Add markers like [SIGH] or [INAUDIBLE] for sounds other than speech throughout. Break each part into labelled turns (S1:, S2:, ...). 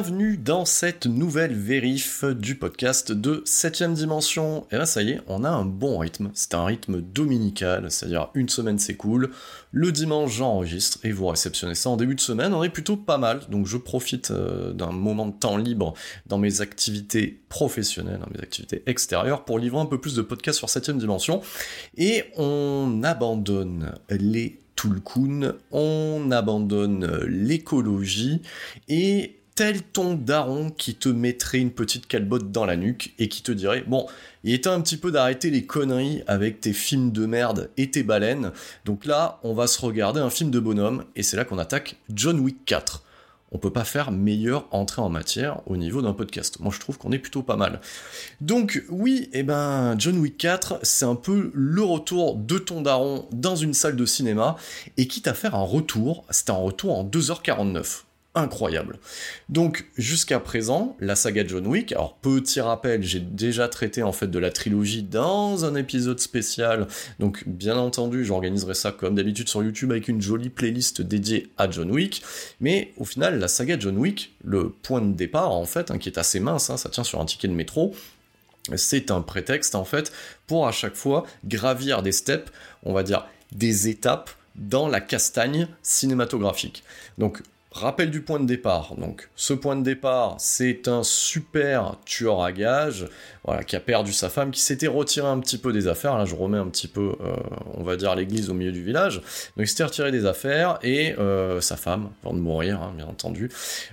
S1: Bienvenue dans cette nouvelle vérif du podcast de 7ème dimension. Et là ça y est, on a un bon rythme. C'est un rythme dominical, c'est-à-dire une semaine c'est cool, le dimanche j'enregistre et vous réceptionnez ça en début de semaine. On est plutôt pas mal, donc je profite euh, d'un moment de temps libre dans mes activités professionnelles, dans mes activités extérieures pour livrer un peu plus de podcasts sur 7ème dimension. Et on abandonne les Tulkun, on abandonne l'écologie et tel ton daron qui te mettrait une petite calbotte dans la nuque et qui te dirait bon il est temps un petit peu d'arrêter les conneries avec tes films de merde et tes baleines donc là on va se regarder un film de bonhomme et c'est là qu'on attaque John Wick 4 on peut pas faire meilleure entrée en matière au niveau d'un podcast. Moi, je trouve qu'on est plutôt pas mal. Donc, oui, eh ben, John Wick 4, c'est un peu le retour de ton daron dans une salle de cinéma, et quitte à faire un retour, c'était un retour en 2h49 incroyable. Donc jusqu'à présent, la saga John Wick, alors petit rappel, j'ai déjà traité en fait de la trilogie dans un épisode spécial, donc bien entendu j'organiserai ça comme d'habitude sur YouTube avec une jolie playlist dédiée à John Wick, mais au final la saga John Wick, le point de départ en fait, hein, qui est assez mince, hein, ça tient sur un ticket de métro, c'est un prétexte en fait pour à chaque fois gravir des steps, on va dire des étapes dans la castagne cinématographique. Donc Rappel du point de départ. Donc, ce point de départ, c'est un super tueur à gages, qui a perdu sa femme, qui s'était retiré un petit peu des affaires. Là, je remets un petit peu, euh, on va dire, l'église au milieu du village. Donc, il s'était retiré des affaires et euh, sa femme, avant de mourir, hein, bien entendu,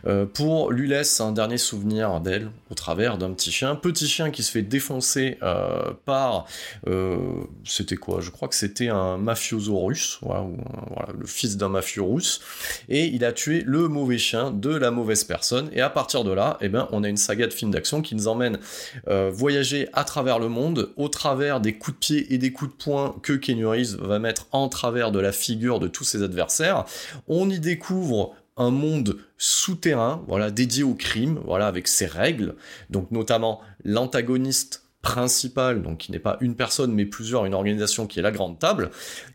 S1: euh, pour lui laisse un dernier souvenir d'elle au travers d'un petit chien, petit chien qui se fait défoncer par, c'était quoi? Je crois que c'était un mafioso russe, ou, voilà, le fils d'un mafieux russe, et il a tué le mauvais chien de la mauvaise personne. Et à partir de là, eh ben, on a une saga de films d'action qui nous emmène voyager à travers le monde, au travers des coups de pied et des coups de poing que Keanu Reeves va mettre en travers de la figure de tous ses adversaires. On y découvre un monde souterrain, voilà, dédié au crime, voilà, avec ses règles, donc notamment l'antagoniste principal, donc qui n'est pas une personne mais plusieurs, une organisation qui est la Grande Table,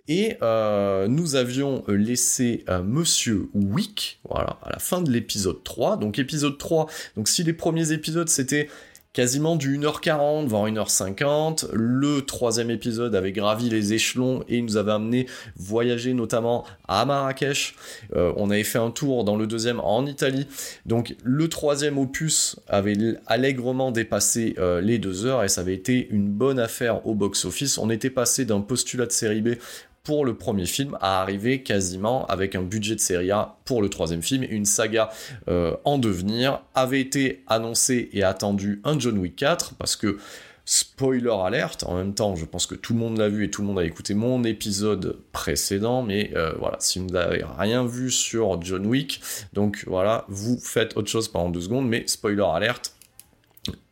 S1: et euh, nous avions laissé euh, Monsieur Wick, voilà, à la fin de l'épisode 3, donc épisode 3, donc si les premiers épisodes c'était quasiment du 1h40, voire 1h50. Le troisième épisode avait gravi les échelons et nous avait amené voyager notamment à Marrakech. Euh, on avait fait un tour dans le deuxième en Italie. Donc le troisième opus avait allègrement dépassé euh, les deux heures et ça avait été une bonne affaire au box-office. On était passé d'un postulat de série B pour le premier film à arriver quasiment avec un budget de série A pour le troisième film, une saga euh, en devenir, avait été annoncé et attendu un John Wick 4, parce que Spoiler alerte, en même temps, je pense que tout le monde l'a vu et tout le monde a écouté mon épisode précédent, mais euh, voilà, si vous n'avez rien vu sur John Wick, donc voilà, vous faites autre chose pendant deux secondes, mais spoiler alerte,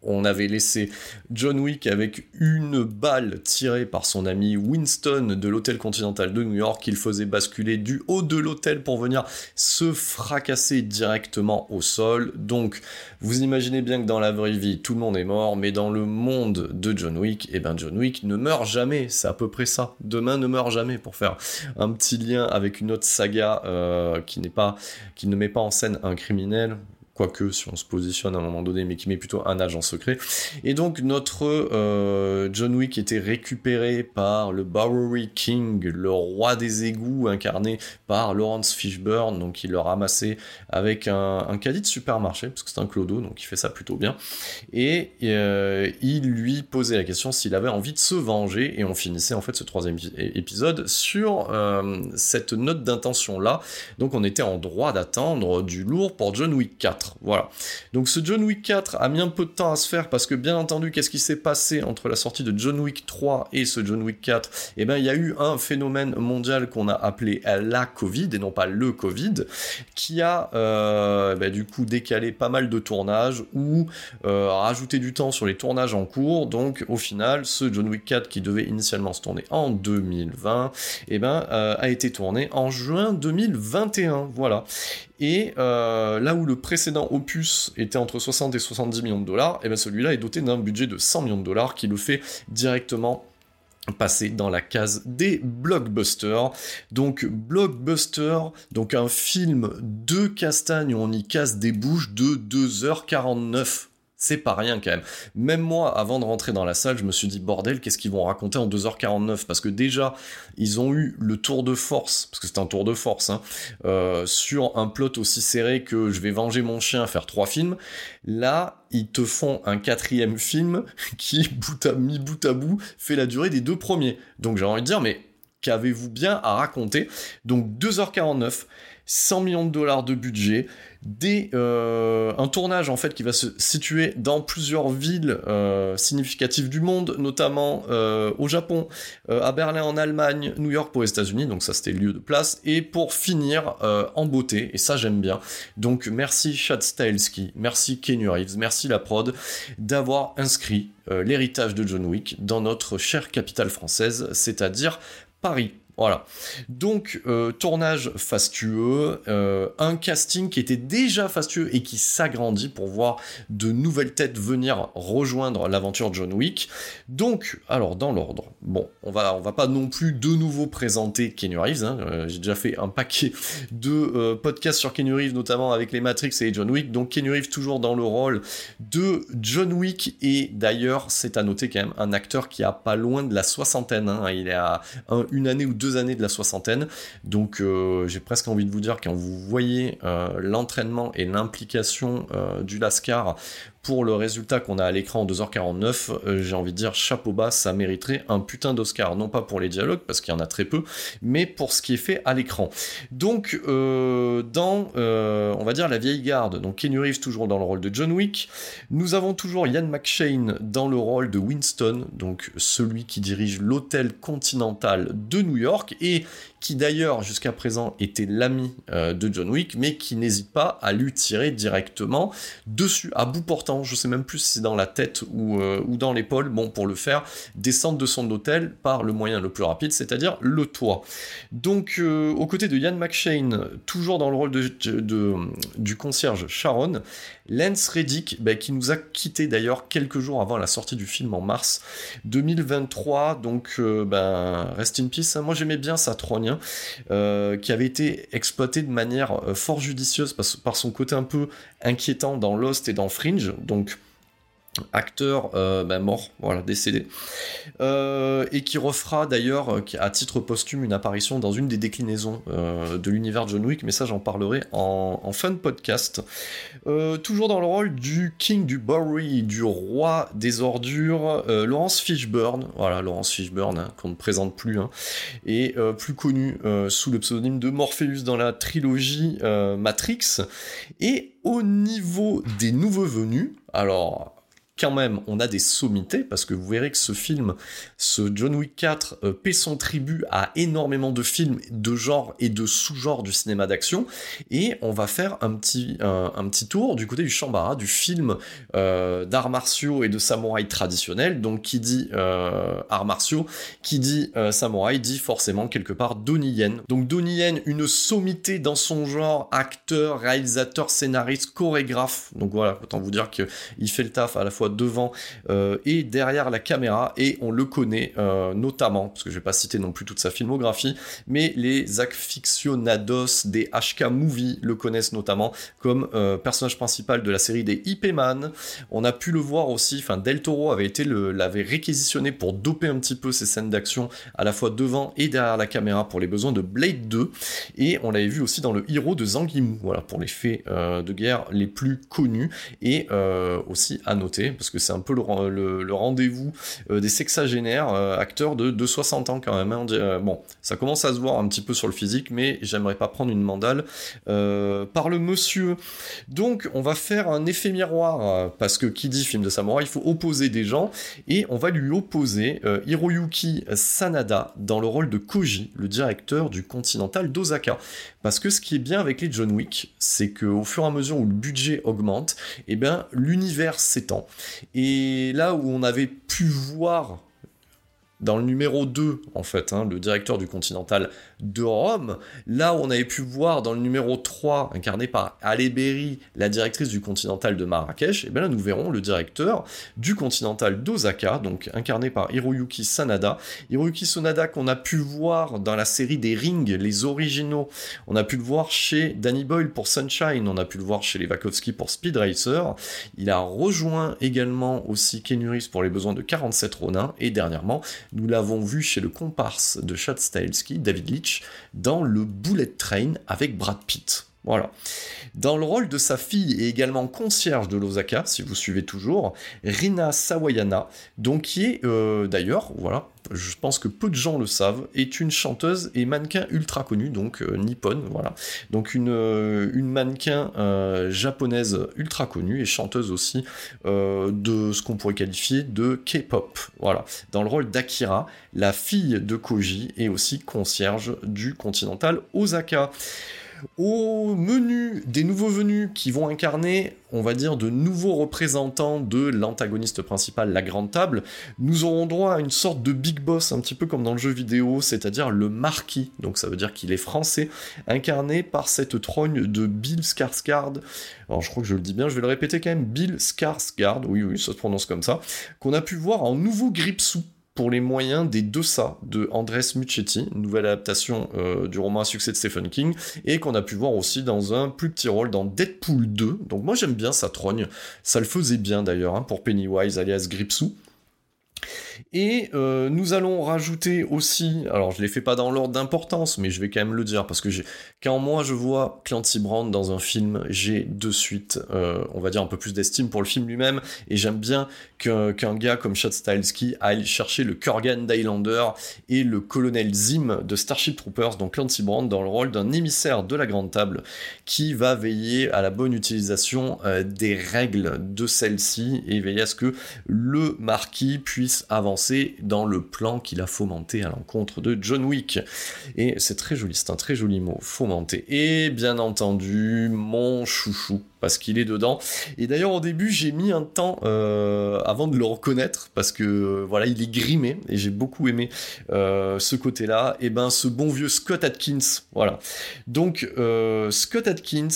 S1: on avait laissé John Wick avec une balle tirée par son ami Winston de l'hôtel continental de New York qu'il faisait basculer du haut de l'hôtel pour venir se fracasser directement au sol. Donc vous imaginez bien que dans la vraie vie tout le monde est mort, mais dans le monde de John Wick, eh ben John Wick ne meurt jamais, c'est à peu près ça. Demain ne meurt jamais pour faire un petit lien avec une autre saga euh, qui pas, qui ne met pas en scène un criminel quoique si on se positionne à un moment donné, mais qui met plutôt un agent secret. Et donc notre euh, John Wick était récupéré par le Bowery King, le roi des égouts, incarné par Lawrence Fishburne, donc il le ramassait avec un, un caddie de supermarché, parce que c'est un clodo, donc il fait ça plutôt bien. Et euh, il lui posait la question s'il avait envie de se venger, et on finissait en fait ce troisième épisode sur euh, cette note d'intention là. Donc on était en droit d'attendre du lourd pour John Wick 4. Voilà. Donc ce John Wick 4 a mis un peu de temps à se faire parce que bien entendu, qu'est-ce qui s'est passé entre la sortie de John Wick 3 et ce John Wick 4 Eh bien, il y a eu un phénomène mondial qu'on a appelé la Covid et non pas le Covid, qui a euh, bah, du coup décalé pas mal de tournages ou euh, rajouté du temps sur les tournages en cours. Donc au final, ce John Wick 4 qui devait initialement se tourner en 2020, eh ben, euh, a été tourné en juin 2021. Voilà. Et euh, là où le précédent opus était entre 60 et 70 millions de dollars, et eh bien celui-là est doté d'un budget de 100 millions de dollars qui le fait directement passer dans la case des blockbusters. Donc blockbuster, donc un film de castagne où on y casse des bouches de 2h49 c'est pas rien quand même. Même moi, avant de rentrer dans la salle, je me suis dit, bordel, qu'est-ce qu'ils vont raconter en 2h49 Parce que déjà, ils ont eu le tour de force, parce que c'est un tour de force, hein, euh, sur un plot aussi serré que je vais venger mon chien, faire trois films. Là, ils te font un quatrième film [LAUGHS] qui, bout à, mi bout à bout, fait la durée des deux premiers. Donc j'ai envie de dire, mais qu'avez-vous bien à raconter? Donc 2h49, 100 millions de dollars de budget, des, euh, un tournage en fait qui va se situer dans plusieurs villes euh, significatives du monde, notamment euh, au Japon, à Berlin en Allemagne, New York pour les États-Unis, donc ça c'était le lieu de place, et pour finir en beauté, et ça j'aime bien. Donc merci Chad Stahelski, merci Kenny Reeves, merci la prod d'avoir inscrit l'héritage de John Wick dans notre chère capitale française, c'est-à-dire Paris. Voilà. Donc, euh, tournage fastueux, euh, un casting qui était déjà fastueux et qui s'agrandit pour voir de nouvelles têtes venir rejoindre l'aventure John Wick. Donc, alors, dans l'ordre. Bon, on va, va pas non plus de nouveau présenter Kenny Reeves. Hein. Euh, J'ai déjà fait un paquet de podcasts sur Kenny Reeves, notamment avec les Matrix et John Wick. Donc, Kenny Reeves toujours dans le rôle de John Wick. Et d'ailleurs, c'est à noter quand même un acteur qui a pas loin de la soixantaine. Hein. Il est à un- une année ou deux années de la soixantaine. Donc euh, j'ai presque envie de vous dire quand vous voyez euh, l'entraînement et l'implication euh, du Lascar pour le résultat qu'on a à l'écran en 2h49, euh, j'ai envie de dire chapeau bas, ça mériterait un putain d'Oscar. Non pas pour les dialogues, parce qu'il y en a très peu, mais pour ce qui est fait à l'écran. Donc, euh, dans, euh, on va dire, la vieille garde, donc Kenny Reeves toujours dans le rôle de John Wick, nous avons toujours Ian McShane dans le rôle de Winston, donc celui qui dirige l'hôtel continental de New York, et qui d'ailleurs jusqu'à présent était l'ami euh, de John Wick, mais qui n'hésite pas à lui tirer directement dessus, à bout portant. Je sais même plus si c'est dans la tête ou, euh, ou dans l'épaule. Bon, pour le faire, descendre de son hôtel par le moyen le plus rapide, c'est-à-dire le toit. Donc, euh, aux côtés de Ian McShane, toujours dans le rôle du concierge Sharon, Lance Reddick, bah, qui nous a quitté d'ailleurs quelques jours avant la sortie du film en mars 2023. Donc, euh, ben, rest in peace. Moi, j'aimais bien sa trogne, hein, euh, qui avait été exploité de manière euh, fort judicieuse par, par son côté un peu inquiétant dans Lost et dans Fringe. Donc, acteur euh, bah, mort, voilà, décédé, euh, et qui refera d'ailleurs euh, à titre posthume une apparition dans une des déclinaisons de l'univers John Wick, mais ça j'en parlerai en, en fin de podcast. Toujours dans le rôle du King du Bowery, du roi des ordures, Laurence Fishburne, voilà, Laurence Fishburne, hein, qu'on ne présente plus, hein, et plus connu sous le pseudonyme de Morpheus dans la trilogie Matrix. Et au niveau des nouveaux venus, alors quand même, on a des sommités, parce que vous verrez que ce film, ce John Wick 4, euh, paie son tribut à énormément de films de genre et de sous-genre du cinéma d'action, et on va faire un petit, tour du côté du Shambhala, du film euh, d'arts martiaux et de samouraï traditionnels, donc qui dit euh, arts martiaux, qui dit samouraï, dit forcément quelque part Donnie Yen. Donc Donnie Yen, une sommité dans son genre, acteur, réalisateur, scénariste, chorégraphe, donc voilà, autant vous dire qu'il fait le taf à la fois devant euh, et derrière la caméra, et on le connaît euh, notamment, parce que je vais pas citer non plus toute sa filmographie, mais les aficionados des HK Movie le connaissent notamment comme euh, personnage principal de la série des IP Man. On a pu le voir aussi, enfin Del Toro avait été l'avait réquisitionné pour doper un petit peu ses scènes d'action à la fois devant et derrière la caméra pour les besoins de Blade 2, et on l'avait vu aussi dans le Hero de Zangimu, voilà pour les faits de guerre les plus connus, et aussi à noter, parce que c'est un peu le, ren- le- le rendez-vous euh, des sexagénaires, euh, acteurs de, de 60 ans quand même. hein. Euh, bon, ça commence à se voir un petit peu sur le physique, mais j'aimerais pas prendre une mandale par le monsieur. Donc, on va faire un effet miroir, parce que qui dit film de samouraï, il faut opposer des gens, et on va lui opposer Hiroyuki Sanada dans le rôle de Koji, le directeur du Continental d'Osaka. Parce que ce qui est bien avec les John Wick, c'est qu'au fur et à mesure où le budget augmente, eh ben, l'univers s'étend. Et là où on avait pu voir dans le numéro 2, en fait, hein, le directeur du Continental de Rome, là où on avait pu voir dans le numéro 3, incarné par Ale Berry, la directrice du Continental de Marrakech, et bien là nous verrons le directeur du Continental d'Osaka, donc incarné par Hiroyuki Sanada. Hiroyuki Sanada qu'on a pu voir dans la série des Rings, les originaux, on a pu le voir chez Danny Boyle pour Sunshine, on a pu le voir chez les Wachowski pour Speed Racer, il a rejoint également aussi Ken Uris pour les besoins de 47 Ronin, et dernièrement, nous l'avons vu chez le comparse de Chad Stahelski, David Dans le Bullet Train avec Brad Pitt. Voilà. Dans le rôle de sa fille et également concierge de l'Osaka, si vous suivez toujours, Rina Sawayana, donc qui est euh, d'ailleurs, voilà, je pense que peu de gens le savent, est une chanteuse et mannequin ultra connue, donc euh, nippone, voilà. Donc une, euh, mannequin euh, japonaise ultra connue et chanteuse aussi euh, de ce qu'on pourrait qualifier de K-pop, voilà. Dans le rôle d'Akira, la fille de Koji et aussi concierge du Continental Osaka. Au menu des nouveaux venus qui vont incarner, on va dire, de nouveaux représentants de l'antagoniste principal, la grande table, nous aurons droit à une sorte de big boss, un petit peu comme dans le jeu vidéo, c'est-à-dire le marquis, donc ça veut dire qu'il est français, incarné par cette trogne de Bill Skarsgård. Alors je crois que je le dis bien, je vais le répéter quand même, Bill Skarsgård, oui oui, ça se prononce comme ça, qu'on a pu voir en nouveau Gripsou pour les moyens des deux ça de Andres Muccetti, nouvelle adaptation euh, du roman à succès de Stephen King, et qu'on a pu voir aussi dans un plus petit rôle dans Deadpool 2. Donc moi j'aime bien sa trogne, ça le faisait bien d'ailleurs hein, pour Pennywise alias Gripsou. Et euh, nous allons rajouter aussi, alors je les fais pas dans l'ordre d'importance, mais je vais quand même le dire parce que quand moi je vois Clancy Brown dans un film, j'ai de suite, euh, on va dire un peu plus d'estime pour le film lui-même, et j'aime bien qu'un, gars comme Chad Stahelski aille chercher le Kurgan d'Highlander et le colonel Zim de Starship Troopers, donc Clancy Brown dans le rôle d'un émissaire de la Grande Table qui va veiller à la bonne utilisation euh, des règles de celle-ci et veiller à ce que le marquis puisse avancer dans le plan qu'il a fomenté à l'encontre de John Wick. Et c'est très joli, c'est un très joli mot, fomenter. Et bien entendu, mon chouchou, parce qu'il est dedans. Et d'ailleurs, au début, j'ai mis un temps euh, avant de le reconnaître, parce que euh, voilà, il est grimé, et j'ai beaucoup aimé euh, ce côté-là. Et ben, ce bon vieux Scott Atkins, voilà. Donc, Scott Atkins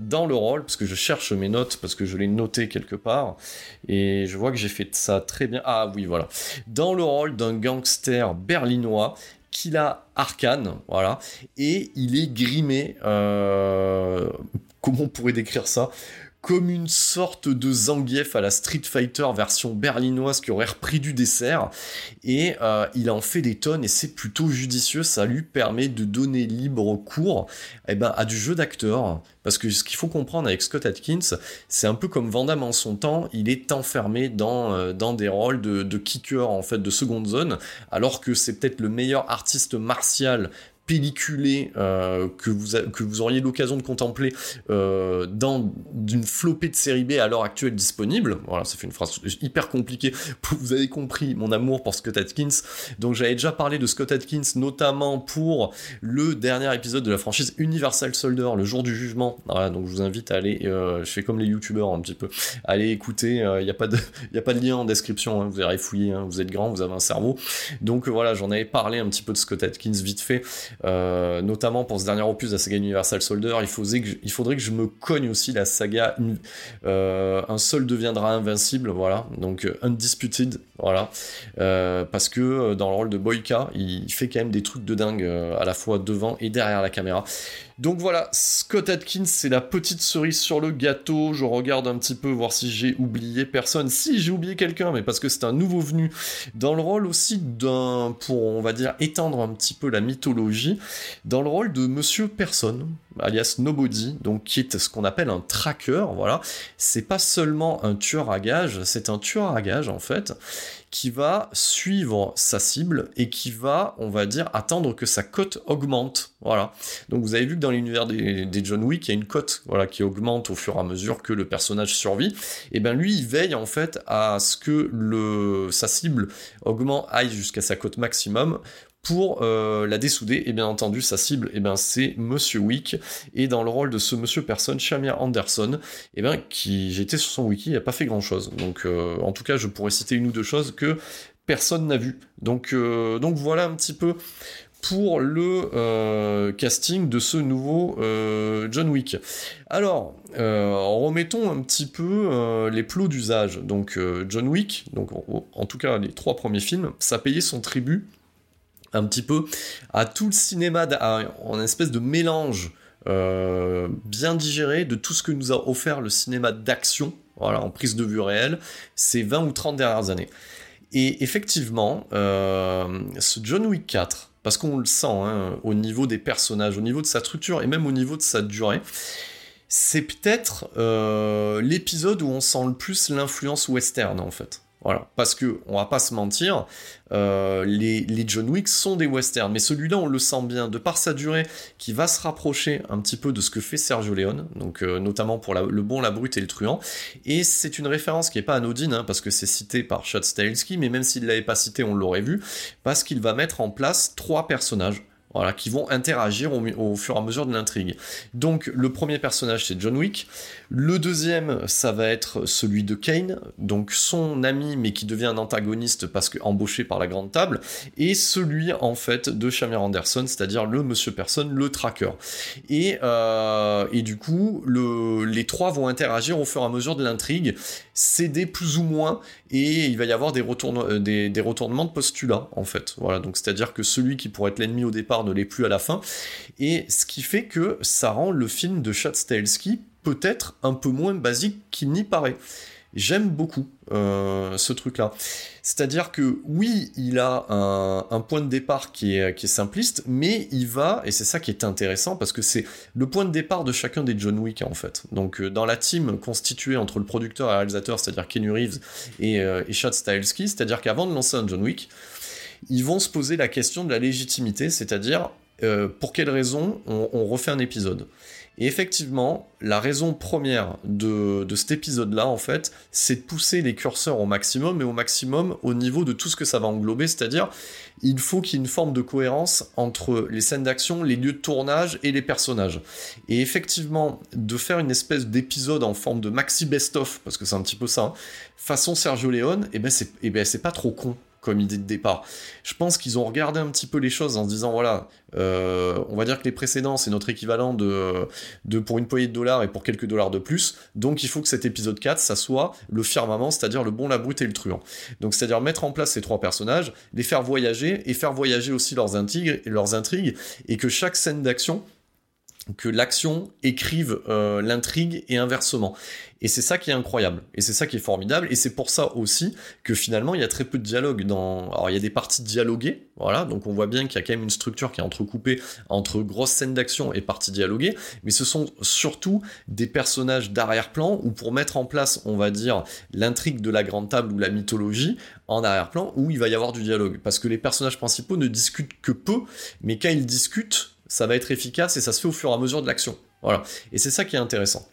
S1: dans le rôle, parce que je cherche mes notes, parce que je l'ai noté quelque part, et je vois que j'ai fait ça très bien. Ah oui, voilà. Dans le rôle d'un gangster berlinois qu'il a arcane, voilà, et il est grimé, euh, comment on pourrait décrire ça? Comme une sorte de Zangief à la Street Fighter version berlinoise qui aurait repris du dessert. Et euh, il en fait des tonnes et c'est plutôt judicieux. Ça lui permet de donner libre cours eh ben, à du jeu d'acteur. Parce que ce qu'il faut comprendre avec Scott Atkins, c'est un peu comme Van Damme en son temps, il est enfermé dans, euh, dans des rôles de, de kicker en fait de seconde zone, alors que c'est peut-être le meilleur artiste martial pelliculé euh, que, vous que vous auriez l'occasion de contempler euh, dans d'une flopée de série B à l'heure actuelle disponible. Voilà, ça fait une phrase hyper compliquée. Vous avez compris mon amour pour Scott Atkins. Donc j'avais déjà parlé de Scott Atkins, notamment pour le dernier épisode de la franchise Universal Soldier, le jour du jugement. Voilà, donc je vous invite à aller, euh, je fais comme les youtubeurs un petit peu, allez écouter. Il n'y a pas de, il a pas de lien en description. Hein, vous allez fouiller. Hein, vous êtes grand, vous avez un cerveau. Donc voilà, j'en avais parlé un petit peu de Scott Atkins vite fait. Euh, notamment pour ce dernier opus de la saga Universal Soldier, il faudrait, que je, me cogne aussi la saga euh, Un seul deviendra invincible, voilà, donc euh, Undisputed, voilà, parce que dans le rôle de Boyka, il fait quand même des trucs de dingue à la fois devant et derrière la caméra. Donc voilà, Scott Atkins, c'est la petite cerise sur le gâteau. Je regarde un petit peu voir si j'ai oublié personne. Si j'ai oublié quelqu'un, mais parce que c'est un nouveau venu dans le rôle aussi d'un, pour on va dire étendre un petit peu la mythologie, dans le rôle de Monsieur Personne, alias Nobody, donc qui est ce qu'on appelle un tracker. Voilà, c'est pas seulement un tueur à gages, c'est un tueur à gages en fait qui va suivre sa cible et qui va, on va dire, attendre que sa cote augmente. Voilà. Donc vous avez vu que dans l'univers des, des, John Wick, il y a une cote voilà, qui augmente au fur et à mesure que le personnage survit. Et bien lui, il veille en fait à ce que le, sa cible augmente, aille jusqu'à sa cote maximum pour euh, la dessouder, et bien entendu, sa cible, et ben c'est Monsieur Wick, et dans le rôle de ce Monsieur Personne, Shamir Anderson, et ben qui, j'étais sur son wiki, il n'a pas fait grand chose. Donc, euh, en tout cas, je pourrais citer une ou deux choses que personne n'a vu. Donc, euh, donc voilà un petit peu pour le casting de ce nouveau John Wick. Alors, remettons un petit peu les plots d'usage. Donc, John Wick, donc en, en, tout cas les trois premiers films, ça payait son tribut un petit peu à tout le cinéma, en espèce de mélange euh, bien digéré de tout ce que nous a offert le cinéma d'action, en prise de vue réelle, ces 20 ou 30 dernières années. Et effectivement, euh, ce John Wick 4, parce qu'on le sent hein, au niveau des personnages, au niveau de sa structure et même au niveau de sa durée, c'est peut-être euh, l'épisode où on sent le plus l'influence western en fait. Voilà, parce que on va pas se mentir, euh, les, John Wick sont des westerns, mais celui-là on le sent bien. De par sa durée, qui va se rapprocher un petit peu de ce que fait Sergio Leone, donc euh, notamment pour le bon, la brute et le truand. Et c'est une référence qui est pas anodine, hein, parce que c'est cité par Chad Stahelski, mais même s'il l'avait pas cité, on l'aurait vu, parce qu'il va mettre en place trois personnages. Qui vont interagir au, au, fur et à mesure de l'intrigue. Donc le premier personnage c'est John Wick, le deuxième ça va être celui de Kane, donc son ami mais qui devient un antagoniste parce que embauché par la grande table, et celui en fait de Shamir Anderson, c'est-à-dire le Monsieur Personne, le tracker. Et, euh, et du coup le, les trois vont interagir au fur et à mesure de l'intrigue, céder plus ou moins, et il va y avoir des, retourne, des, retournements de postulat en fait. Voilà, donc c'est-à-dire que celui qui pourrait être l'ennemi au départ ne l'est plus à la fin. Et ce qui fait que ça rend le film de Chad peut-être un peu moins basique qu'il n'y paraît. J'aime beaucoup euh, ce truc-là. C'est-à-dire que oui, il a un, point de départ qui est, simpliste, mais il va, et c'est ça qui est intéressant, parce que c'est le point de départ de chacun des John Wick en fait. Donc euh, dans la team constituée entre le producteur et le réalisateur, c'est-à-dire Kenny Reeves et, euh, et Chad c'est-à-dire qu'avant de lancer un John Wick, ils vont se poser la question de la légitimité, c'est-à-dire euh, pour quelle raison on, on, refait un épisode. Et effectivement, la raison première de, cet épisode-là, en fait, c'est de pousser les curseurs au maximum, et au maximum au niveau de tout ce que ça va englober, c'est-à-dire il faut qu'il y ait une forme de cohérence entre les scènes d'action, les lieux de tournage et les personnages. Et effectivement, de faire une espèce d'épisode en forme de maxi best-of, parce que c'est un petit peu ça, hein, façon Sergio Leone, eh ben c'est eh ben c'est pas trop con comme idée de départ. Je pense qu'ils ont regardé un petit peu les choses en se disant voilà, euh, on va dire que les précédents c'est notre équivalent de, pour une poignée de dollars et pour quelques dollars de plus, donc il faut que cet épisode 4 ça soit le firmament, c'est-à-dire le bon, la brute et le truand. Donc c'est-à-dire mettre en place ces trois personnages, les faire voyager et faire voyager aussi leurs intrigues, leurs intrigues et que chaque scène d'action que l'action écrive euh, l'intrigue et inversement. Et c'est ça qui est incroyable, et c'est ça qui est formidable, et c'est pour ça aussi que finalement il y a très peu de dialogue dans... Alors il y a des parties dialoguées, voilà, donc on voit bien qu'il y a quand même une structure qui est entrecoupée entre grosses scènes d'action et parties dialoguées, mais ce sont surtout des personnages d'arrière-plan, ou pour mettre en place, on va dire, l'intrigue de la grande table ou la mythologie, en arrière-plan, où il va y avoir du dialogue. Parce que les personnages principaux ne discutent que peu, mais quand ils discutent, ça va être efficace et ça se fait au fur et à mesure de l'action. Voilà. Et c'est ça qui est intéressant.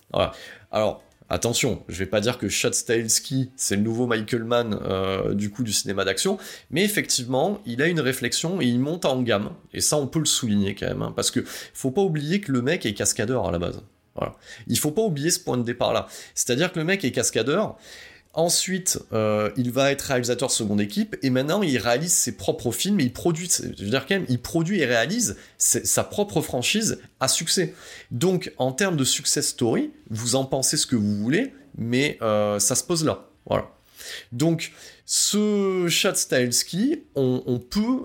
S1: Alors, attention, je vais pas dire que Chad Stahelski, c'est le nouveau Michael Mann euh, du coup du cinéma d'action, mais effectivement, il a une réflexion et il monte en gamme. Et ça, on peut le souligner quand même, hein, parce que faut pas oublier que le mec est cascadeur à la base. Voilà. Il faut pas oublier ce point de départ là. C'est-à-dire que le mec est cascadeur. Ensuite, euh, il va être réalisateur seconde équipe et maintenant il réalise ses propres films et il produit, je veux dire quand même, il produit et réalise sa propre franchise à succès. Donc en termes de success story, vous en pensez ce que vous voulez, mais euh, ça se pose là. Voilà. Donc ce Chad Stahelski, on,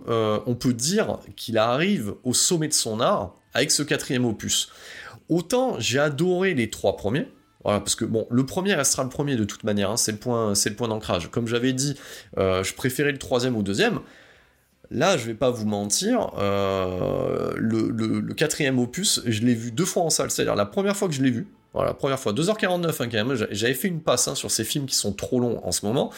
S1: euh, on peut dire qu'il arrive au sommet de son art avec ce quatrième opus. Autant j'ai adoré les trois premiers, voilà, parce que bon, le premier restera le premier de toute manière, hein, c'est le point, c'est le point d'ancrage. Comme j'avais dit, euh, je préférais le troisième au deuxième. Là, je vais pas vous mentir, euh, le, quatrième opus, je l'ai vu deux fois en salle, c'est-à-dire la première fois que je l'ai vu, voilà, la première fois, 2h49 hein, quand même, j'avais fait une passe hein, sur ces films qui sont trop longs en ce moment.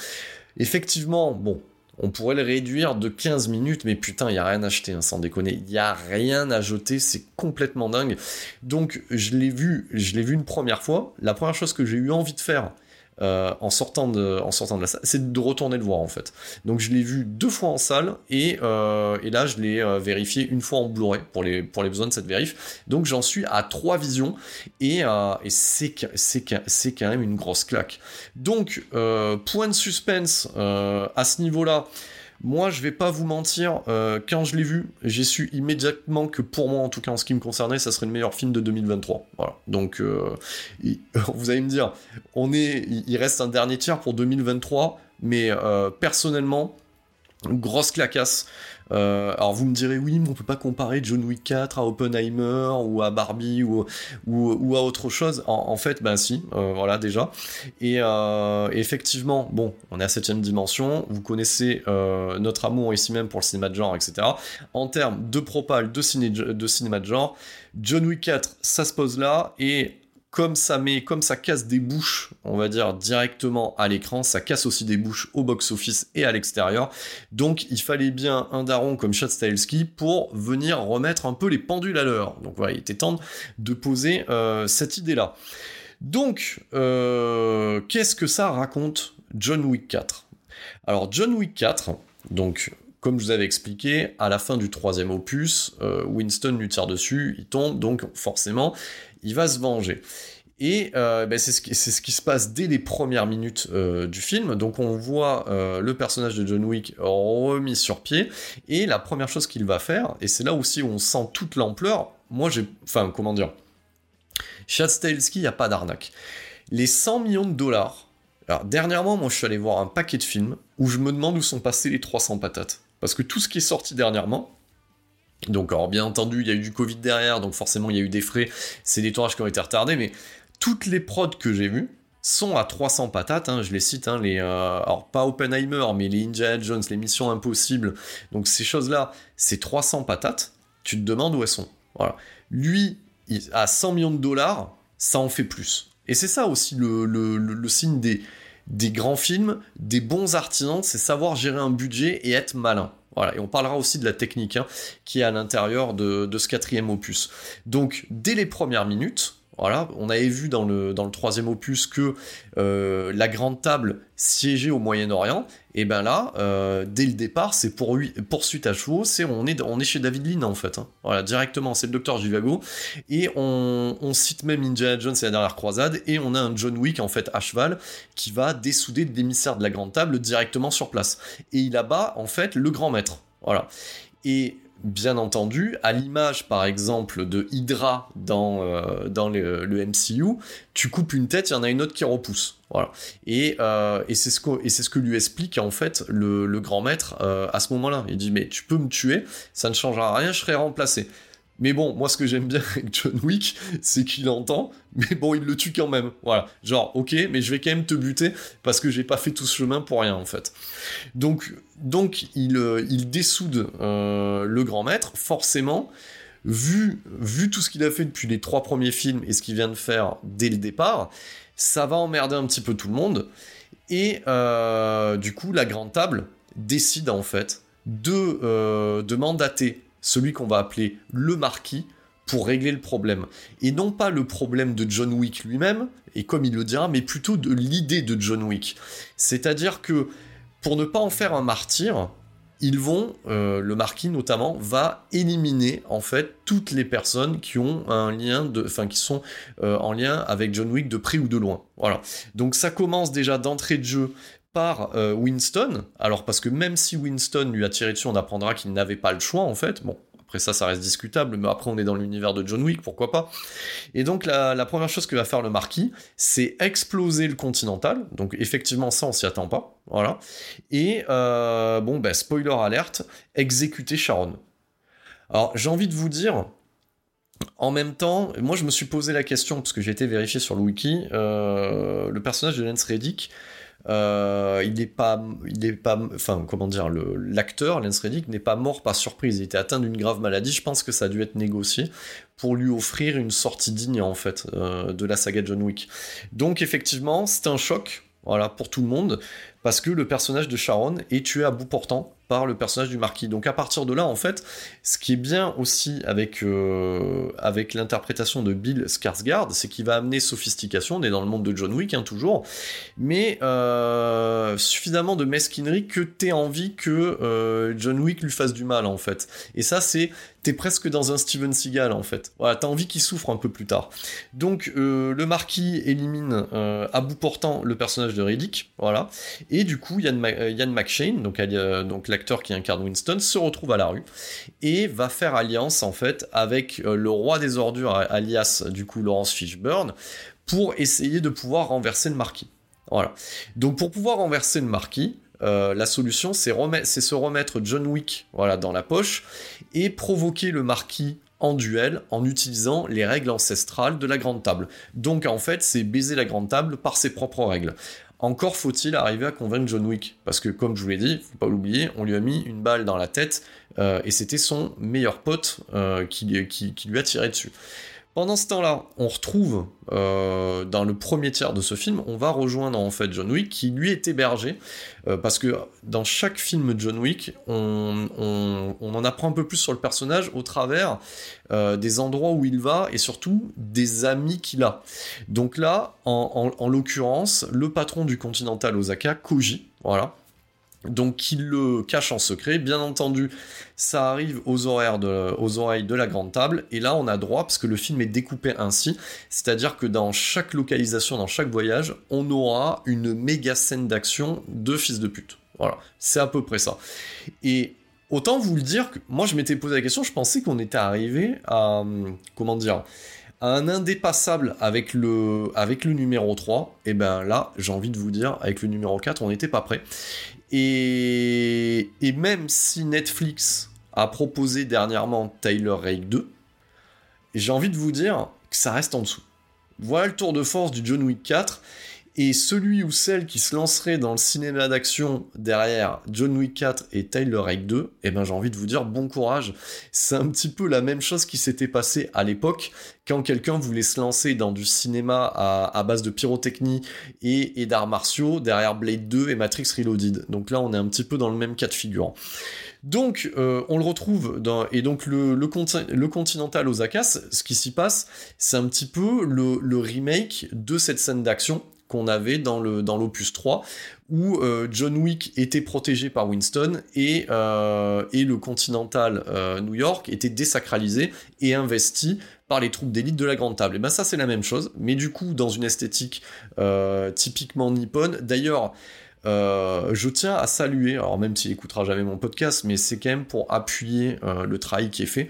S1: Effectivement, bon, on pourrait le réduire de 15 minutes, mais putain, il n'y a rien à acheter, hein, sans déconner. Il n'y a rien à jeter, c'est complètement dingue. Donc, je l'ai vu, je l'ai vu une première fois. La première chose que j'ai eu envie de faire, euh, en, sortant de, en sortant de la salle, c'est de retourner le voir en fait. Donc je l'ai vu deux fois en salle et, euh, et là je l'ai euh, vérifié une fois en Blu-ray pour les, pour les besoins de cette vérif. Donc j'en suis à trois visions et, et c'est, c'est, c'est quand même une grosse claque. Donc point de suspense à ce niveau-là. Moi, je vais pas vous mentir, euh, quand je l'ai vu, j'ai su immédiatement que pour moi, en tout cas en ce qui me concernait, ça serait le meilleur film de 2023. Voilà. Donc, euh, [LAUGHS] vous allez me dire, on est, il reste un dernier tiers pour 2023, mais euh, personnellement, grosse clacasse. Euh, alors vous me direz oui, mais on peut pas comparer John Wick 4 à Oppenheimer ou à Barbie ou, à autre chose. En, fait, ben si, euh, voilà déjà. Et, euh, effectivement, bon, on est à septième dimension. Vous connaissez notre amour ici même pour le cinéma de genre, etc. En termes de propal, de, de cinéma de genre, John Wick 4, ça se pose là et comme ça met, comme ça casse des bouches, on va dire directement à l'écran, ça casse aussi des bouches au box-office et à l'extérieur. Donc il fallait bien un daron comme Chad Stahelski pour venir remettre un peu les pendules à l'heure. Donc voilà, il était temps de poser euh, cette idée-là. Donc, euh, qu'est-ce que ça raconte John Wick 4 Alors John Wick 4, donc comme je vous avais expliqué, à la fin du troisième opus, euh, Winston lui tire dessus, il tombe, donc forcément, il va se venger. Et euh, ben c'est ce, qui, se passe dès les premières minutes euh, du film. Donc on voit euh, le personnage de John Wick remis sur pied. Et la première chose qu'il va faire, et c'est là aussi où on sent toute l'ampleur, moi j'ai... Enfin, comment dire Chad il n'y a pas d'arnaque. Les 100 millions de dollars... Alors dernièrement, moi je suis allé voir un paquet de films où je me demande où sont passés les 300 patates. Parce que tout ce qui est sorti dernièrement, donc, alors bien entendu, il y a eu du Covid derrière, donc forcément il y a eu des frais, c'est des tournages qui ont été retardés, mais toutes les prods que j'ai vues sont à 300 patates, hein, je les cite, hein, les, euh, alors pas Oppenheimer, mais les Indiana Jones, les Missions Impossibles, donc ces choses-là, c'est 300 patates, tu te demandes où elles sont. Lui, à 100 millions de dollars, ça en fait plus. Et c'est ça aussi le, signe des grands films, des bons artisans, c'est savoir gérer un budget et être malin. Voilà, et on parlera aussi de la technique hein, qui est à l'intérieur de, de, ce quatrième opus. Donc, dès les premières minutes, voilà, on avait vu dans le, troisième opus que euh, la grande table siégeait au Moyen-Orient, et ben là, euh, dès le départ, c'est pour poursuite à chevaux, c'est on est, on est chez David Lean en fait. Hein. Voilà, directement, c'est le docteur Givago, et on, on, cite même Indiana Jones et la dernière croisade, et on a un John Wick en fait à cheval qui va dessouder l'émissaire de la grande table directement sur place. Et il abat en fait le grand maître. Voilà. Et bien entendu, à l'image par exemple de Hydra dans, euh, dans le, MCU, tu coupes une tête, il y en a une autre qui repousse. Voilà. Et, euh, et c'est ce, que, ce que lui explique en fait le, le grand maître euh, à ce moment-là. Il dit mais tu peux me tuer, ça ne changera rien, je serai remplacé. Mais bon, moi ce que j'aime bien [LAUGHS] avec John Wick, c'est qu'il entend, mais bon, il le tue quand même. Voilà, genre, ok, mais je vais quand même te buter parce que j'ai pas fait tout ce chemin pour rien en fait. Donc, il, euh, il dessoude euh, le grand maître, forcément. Vu, tout ce qu'il a fait depuis les trois premiers films et ce qu'il vient de faire dès le départ, ça va emmerder un petit peu tout le monde. Et euh, du coup, la grande table décide en fait de, de mandater celui qu'on va appeler le marquis pour régler le problème. Et non pas le problème de John Wick lui-même, et comme il le dira, mais plutôt de l'idée de John Wick. C'est-à-dire que pour ne pas en faire un martyr, ils vont, euh, le marquis notamment, va éliminer en fait toutes les personnes qui ont un lien de, enfin qui sont euh, en lien avec John Wick de près ou de loin. Voilà. Donc ça commence déjà d'entrée de jeu par euh, Winston. Alors parce que même si Winston lui a tiré dessus, on apprendra qu'il n'avait pas le choix en fait. Bon, après ça, ça reste discutable, mais après on est dans l'univers de John Wick, pourquoi pas. Et donc la, la première chose que va faire le marquis, c'est exploser le Continental. Donc effectivement, ça on s'y attend pas. Voilà. Et euh, bon, ben spoiler alerte, exécuter Sharon. Alors j'ai envie de vous dire, en même temps, moi je me suis posé la question, parce que j'ai été vérifié sur le wiki, euh, le personnage de Lance Reddick, euh, il n'est pas, il pas, enfin comment dire, l'acteur Lance Reddick n'est pas mort par surprise. Il était atteint d'une grave maladie. Je pense que ça a dû être négocié pour lui offrir une sortie digne en fait euh, de la saga John Wick. Donc effectivement, c'est un choc, voilà, pour tout le monde, parce que le personnage de Sharon est tué à bout portant par le personnage du marquis. Donc à partir de là, en fait, ce qui est bien aussi avec, euh, avec l'interprétation de Bill Skarsgård, c'est qu'il va amener sophistication, on est dans le monde de John Wick, hein, toujours, mais euh, suffisamment de mesquinerie que t'aies envie que euh, John Wick lui fasse du mal, en fait. Et ça, c'est... T'es presque dans un Steven Seagal, en fait. Voilà, t'as envie qu'il souffre un peu plus tard. Donc, le marquis élimine à bout portant le personnage de Riddick, voilà. Et du coup, Ian, Ma- Ian McShane, donc, donc l'acteur qui incarne Winston, se retrouve à la rue et va faire alliance en fait avec euh, le roi des ordures, alias du coup Laurence Fishburne, pour essayer de pouvoir renverser le marquis. Voilà. Donc pour pouvoir renverser le marquis, euh, la solution c'est se remettre John Wick voilà dans la poche et provoquer le marquis en duel en utilisant les règles ancestrales de la grande table. Donc en fait, c'est baiser la grande table par ses propres règles. Encore faut-il arriver à convaincre John Wick, parce que comme je vous l'ai dit, faut pas l'oublier, on lui a mis une balle dans la tête euh, et c'était son meilleur pote euh, qui, lui a tiré dessus. Pendant ce temps-là, on retrouve euh, dans le premier tiers de ce film, on va rejoindre en fait John Wick qui lui est hébergé euh, parce que dans chaque film John Wick, on, en apprend un peu plus sur le personnage au travers euh, des endroits où il va et surtout des amis qu'il a. Donc là, en, en- en l'occurrence, le patron du Continental Osaka, Koji, voilà. Donc il le cache en secret, bien entendu, ça arrive aux, oreilles de la grande table, et là on a droit, parce que le film est découpé ainsi, c'est-à-dire que dans chaque localisation, dans chaque voyage, on aura une méga scène d'action de fils de pute. Voilà, c'est à peu près ça. Et autant vous le dire que moi je m'étais posé la question, je pensais qu'on était arrivé à, hum, comment dire, un indépassable avec le, numéro 3, et ben là, j'ai envie de vous dire, avec le numéro 4, on n'était pas prêt. Et, même si Netflix a proposé dernièrement Tyler Rake 2, j'ai envie de vous dire que ça reste en dessous. Voilà le tour de force du John Wick 4. Et celui ou celle qui se lancerait dans le cinéma d'action derrière John Wick 4 et Tyler Rake 2, eh ben j'ai envie de vous dire bon courage. C'est un petit peu la même chose qui s'était passé à l'époque quand quelqu'un voulait se lancer dans du cinéma à, base de pyrotechnie et, d'arts martiaux derrière Blade 2 et Matrix Reloaded. Donc là, on est un petit peu dans le même cas de figure. Donc, euh, on le retrouve dans, et donc le, le, conti- le Continental Osaka, ce qui s'y passe, c'est un petit peu le remake de cette scène d'action qu'on avait dans l'opus 3 où euh, John Wick était protégé par Winston et, euh, le Continental euh, New York était désacralisé et investi par les troupes d'élite de la Grande Table. Et ben ça c'est la même chose, mais du coup dans une esthétique typiquement nippone. D'ailleurs, je tiens à saluer, alors même s'il écoutera jamais mon podcast, mais c'est quand même pour appuyer le travail qui est fait.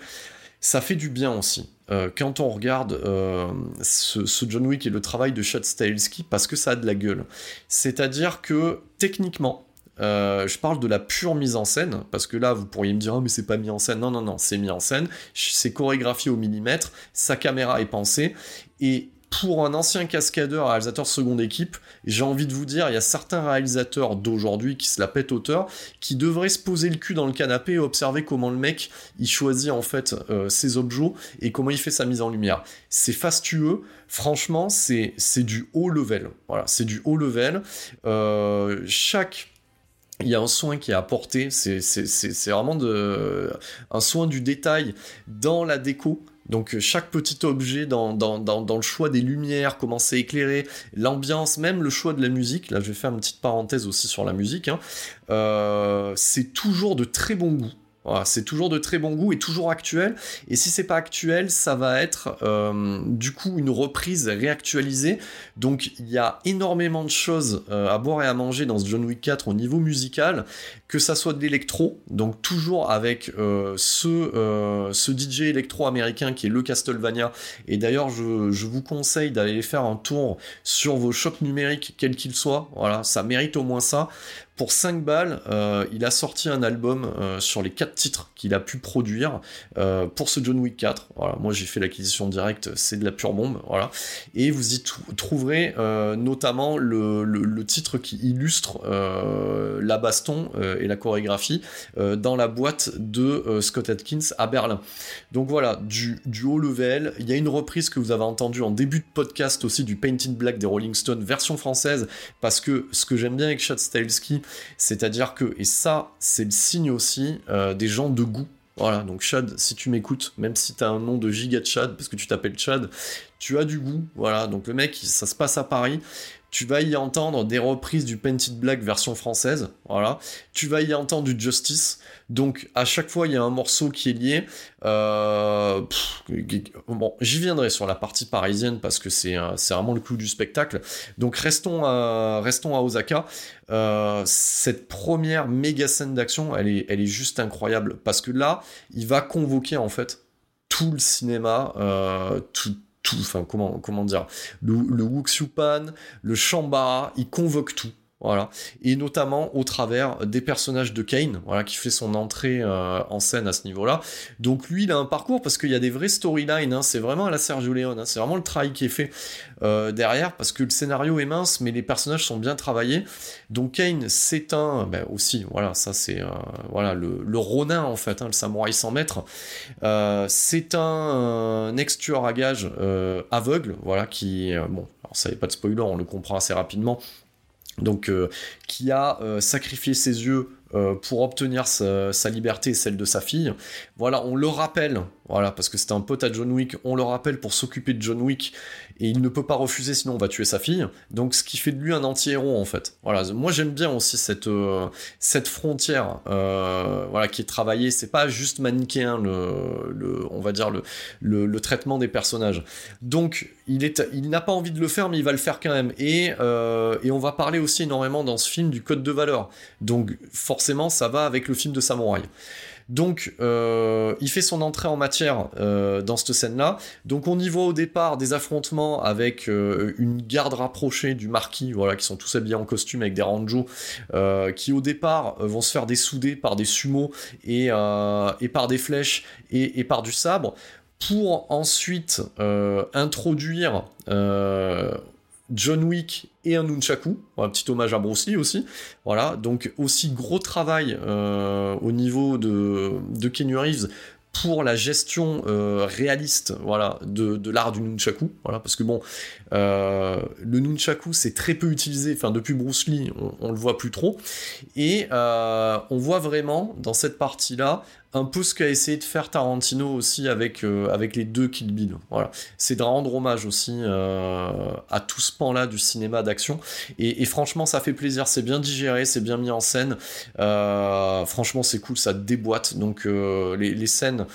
S1: Ça fait du bien aussi. Euh, quand on regarde euh, ce, John Wick et le travail de Chad Stahelski, parce que ça a de la gueule. C'est-à-dire que techniquement, euh, je parle de la pure mise en scène, parce que là, vous pourriez me dire, oh, mais c'est pas mis en scène. Non, non, non, c'est mis en scène. C'est chorégraphié au millimètre. Sa caméra est pensée. Et pour un ancien cascadeur, réalisateur seconde équipe, j'ai envie de vous dire, il y a certains réalisateurs d'aujourd'hui qui se la pètent auteur, qui devraient se poser le cul dans le canapé et observer comment le mec il choisit en fait euh, ses objets et comment il fait sa mise en lumière. C'est fastueux, franchement, c'est du haut level. Voilà, c'est du haut level. Euh, chaque il y a un soin qui est apporté, c'est vraiment de, un soin du détail dans la déco. Donc euh, chaque petit objet dans, le choix des lumières, comment c'est éclairé, l'ambiance, même le choix de la musique, là je vais faire une petite parenthèse aussi sur la musique, hein. Euh, c'est toujours de très bon goût. C'est toujours de très bon goût et toujours actuel. Et si c'est pas actuel, ça va être euh, du coup une reprise réactualisée. Donc il y a énormément de choses euh, à boire et à manger dans ce John Wick 4 au niveau musical, que ça soit de l'électro, donc toujours avec euh, ce, DJ électro américain qui est le Castlevania. Et d'ailleurs, je, je vous conseille d'aller faire un tour sur vos shops numériques, quels qu'ils soient. Voilà, ça mérite au moins ça. Pour 5 balles, euh, il a sorti un album euh, sur les 4 titres qu'il a pu produire euh, pour ce John Wick 4. Voilà, moi j'ai fait l'acquisition directe, c'est de la pure bombe. Voilà. Et vous y trou- trouverez notamment le, titre qui illustre la baston et la chorégraphie dans la boîte de Scott Atkins à Berlin. Donc voilà, du, du haut level. Il y a une reprise que vous avez entendue en début de podcast aussi du Painted Black des Rolling Stones, version française, parce que ce que j'aime bien avec Chad Stahelski, c'est-à-dire que, et ça, c'est le signe aussi euh, des gens de goût. Voilà, donc Chad, si tu m'écoutes, même si tu as un nom de giga Chad, parce que tu t'appelles Chad, tu as du goût. Voilà, donc le mec, ça se passe à Paris. Tu vas y entendre des reprises du Painted Black version française. Voilà. Tu vas y entendre du Justice. Donc à chaque fois, il y a un morceau qui est lié. Euh, j'y viendrai sur la partie parisienne parce que c'est vraiment le clou du spectacle. Donc restons à, Osaka. Euh, cette première méga scène d'action, elle est, elle juste incroyable parce que là, il va convoquer en fait tout le cinéma, euh, tout, tout, enfin comment, comment dire, le, le Wuxupan, le Shambara, il convoque tout. Voilà. Et notamment au travers des personnages de Kane, voilà, qui fait son entrée euh, en scène à ce niveau-là. Donc lui, il a un parcours parce qu'il y a des vrais storylines, hein, c'est vraiment à la Sergio Leone, hein, c'est vraiment le travail qui est fait euh, derrière, parce que le scénario est mince, mais les personnages sont bien travaillés. Donc Kane, c'est un, ben aussi, voilà, ça c'est euh, voilà le, le Ronin en fait, hein, le samouraï sans maître. Euh, c'est un, ex-tueur à gages euh, aveugle, voilà, qui, euh, bon, alors ça n'est pas de spoiler, on le comprend assez rapidement. Donc, euh, qui a euh, sacrifié ses yeux euh, pour obtenir sa, sa liberté et celle de sa fille. Voilà, on le rappelle, voilà, parce que c'était un pote à John Wick, on le rappelle pour s'occuper de John Wick, et il ne peut pas refuser, sinon on va tuer sa fille. Donc, ce qui fait de lui un anti-héros, en fait. Voilà, moi j'aime bien aussi cette, euh, cette frontière, euh, voilà, qui est travaillée. C'est pas juste manichéen, le, on va dire, le, le, traitement des personnages. Donc, il, il n'a pas envie de le faire, mais il va le faire quand même. Et, euh, et on va parler aussi énormément dans ce film du code de valeur. Donc, forcément, ça va avec le film de samouraï. Donc, euh, il fait son entrée en matière euh, dans cette scène-là. Donc, on y voit au départ des affrontements avec euh, une garde rapprochée du marquis, voilà, qui sont tous habillés en costume avec des ranjos, qui au départ vont se faire dessouder par des sumos et, par des flèches et, par du sabre, pour ensuite introduire John Wick et un nunchaku, un petit hommage à Bruce Lee aussi. Voilà, donc aussi gros travail euh, au niveau de, de Keanu Reeves pour la gestion euh, réaliste voilà, de, de l'art du nunchaku. Voilà, parce que bon, euh, le nunchaku c'est très peu utilisé, enfin depuis Bruce Lee on, on le voit plus trop. Et on voit vraiment dans cette partie-là un peu ce qu'a essayé de faire Tarantino aussi avec, euh, avec les deux Kill Bill. Voilà. C'est de rendre hommage aussi euh, à tout ce pan-là du cinéma d'action. Et, franchement, ça fait plaisir. C'est bien digéré, c'est bien mis en scène. Euh, franchement, c'est cool, ça déboîte. Donc, les, les scènes,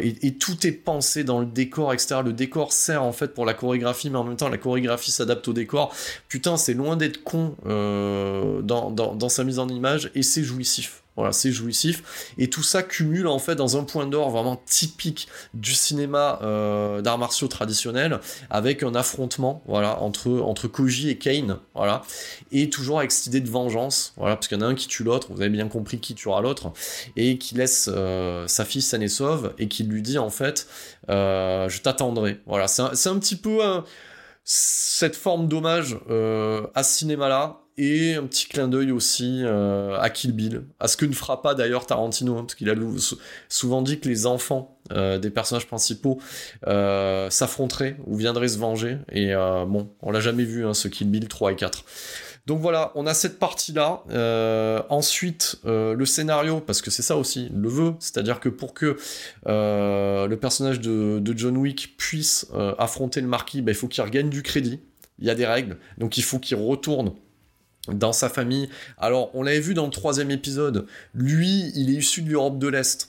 S1: et, tout est pensé dans le décor, etc. Le décor sert en fait pour la chorégraphie, mais en même temps, la chorégraphie s'adapte au décor. Putain, c'est loin d'être con dans, dans sa mise en image, et c'est jouissif. Voilà, c'est jouissif. Et tout ça cumule en fait dans un point d'or vraiment typique du cinéma euh, d'arts martiaux traditionnel, avec un affrontement, voilà, entre, entre Koji et Kane, voilà. Et toujours avec cette idée de vengeance, voilà, parce qu'il y en a un qui tue l'autre, vous avez bien compris qui tuera l'autre, et qui laisse euh, sa fille saine et sauve, et qui lui dit en fait, euh, je t'attendrai. Voilà, c'est un, un petit peu cette forme d'hommage à ce cinéma-là, et un petit clin d'œil aussi euh, à Kill Bill, à ce que ne fera pas d'ailleurs Tarantino, hein, parce qu'il a souvent dit que les enfants euh, des personnages principaux euh, s'affronteraient ou viendraient se venger, et bon, on l'a jamais vu, hein, ce Kill Bill 3 et 4. Donc voilà, on a cette partie-là. Ensuite, le scénario, parce que c'est ça aussi, le veut, c'est-à-dire que pour que le personnage de, John Wick puisse affronter le marquis, bah, il faut qu'il regagne du crédit. Il y a des règles, donc il faut qu'il retourne dans sa famille. Alors, on l'avait vu dans le troisième épisode, lui, il est issu de l'Europe de l'Est.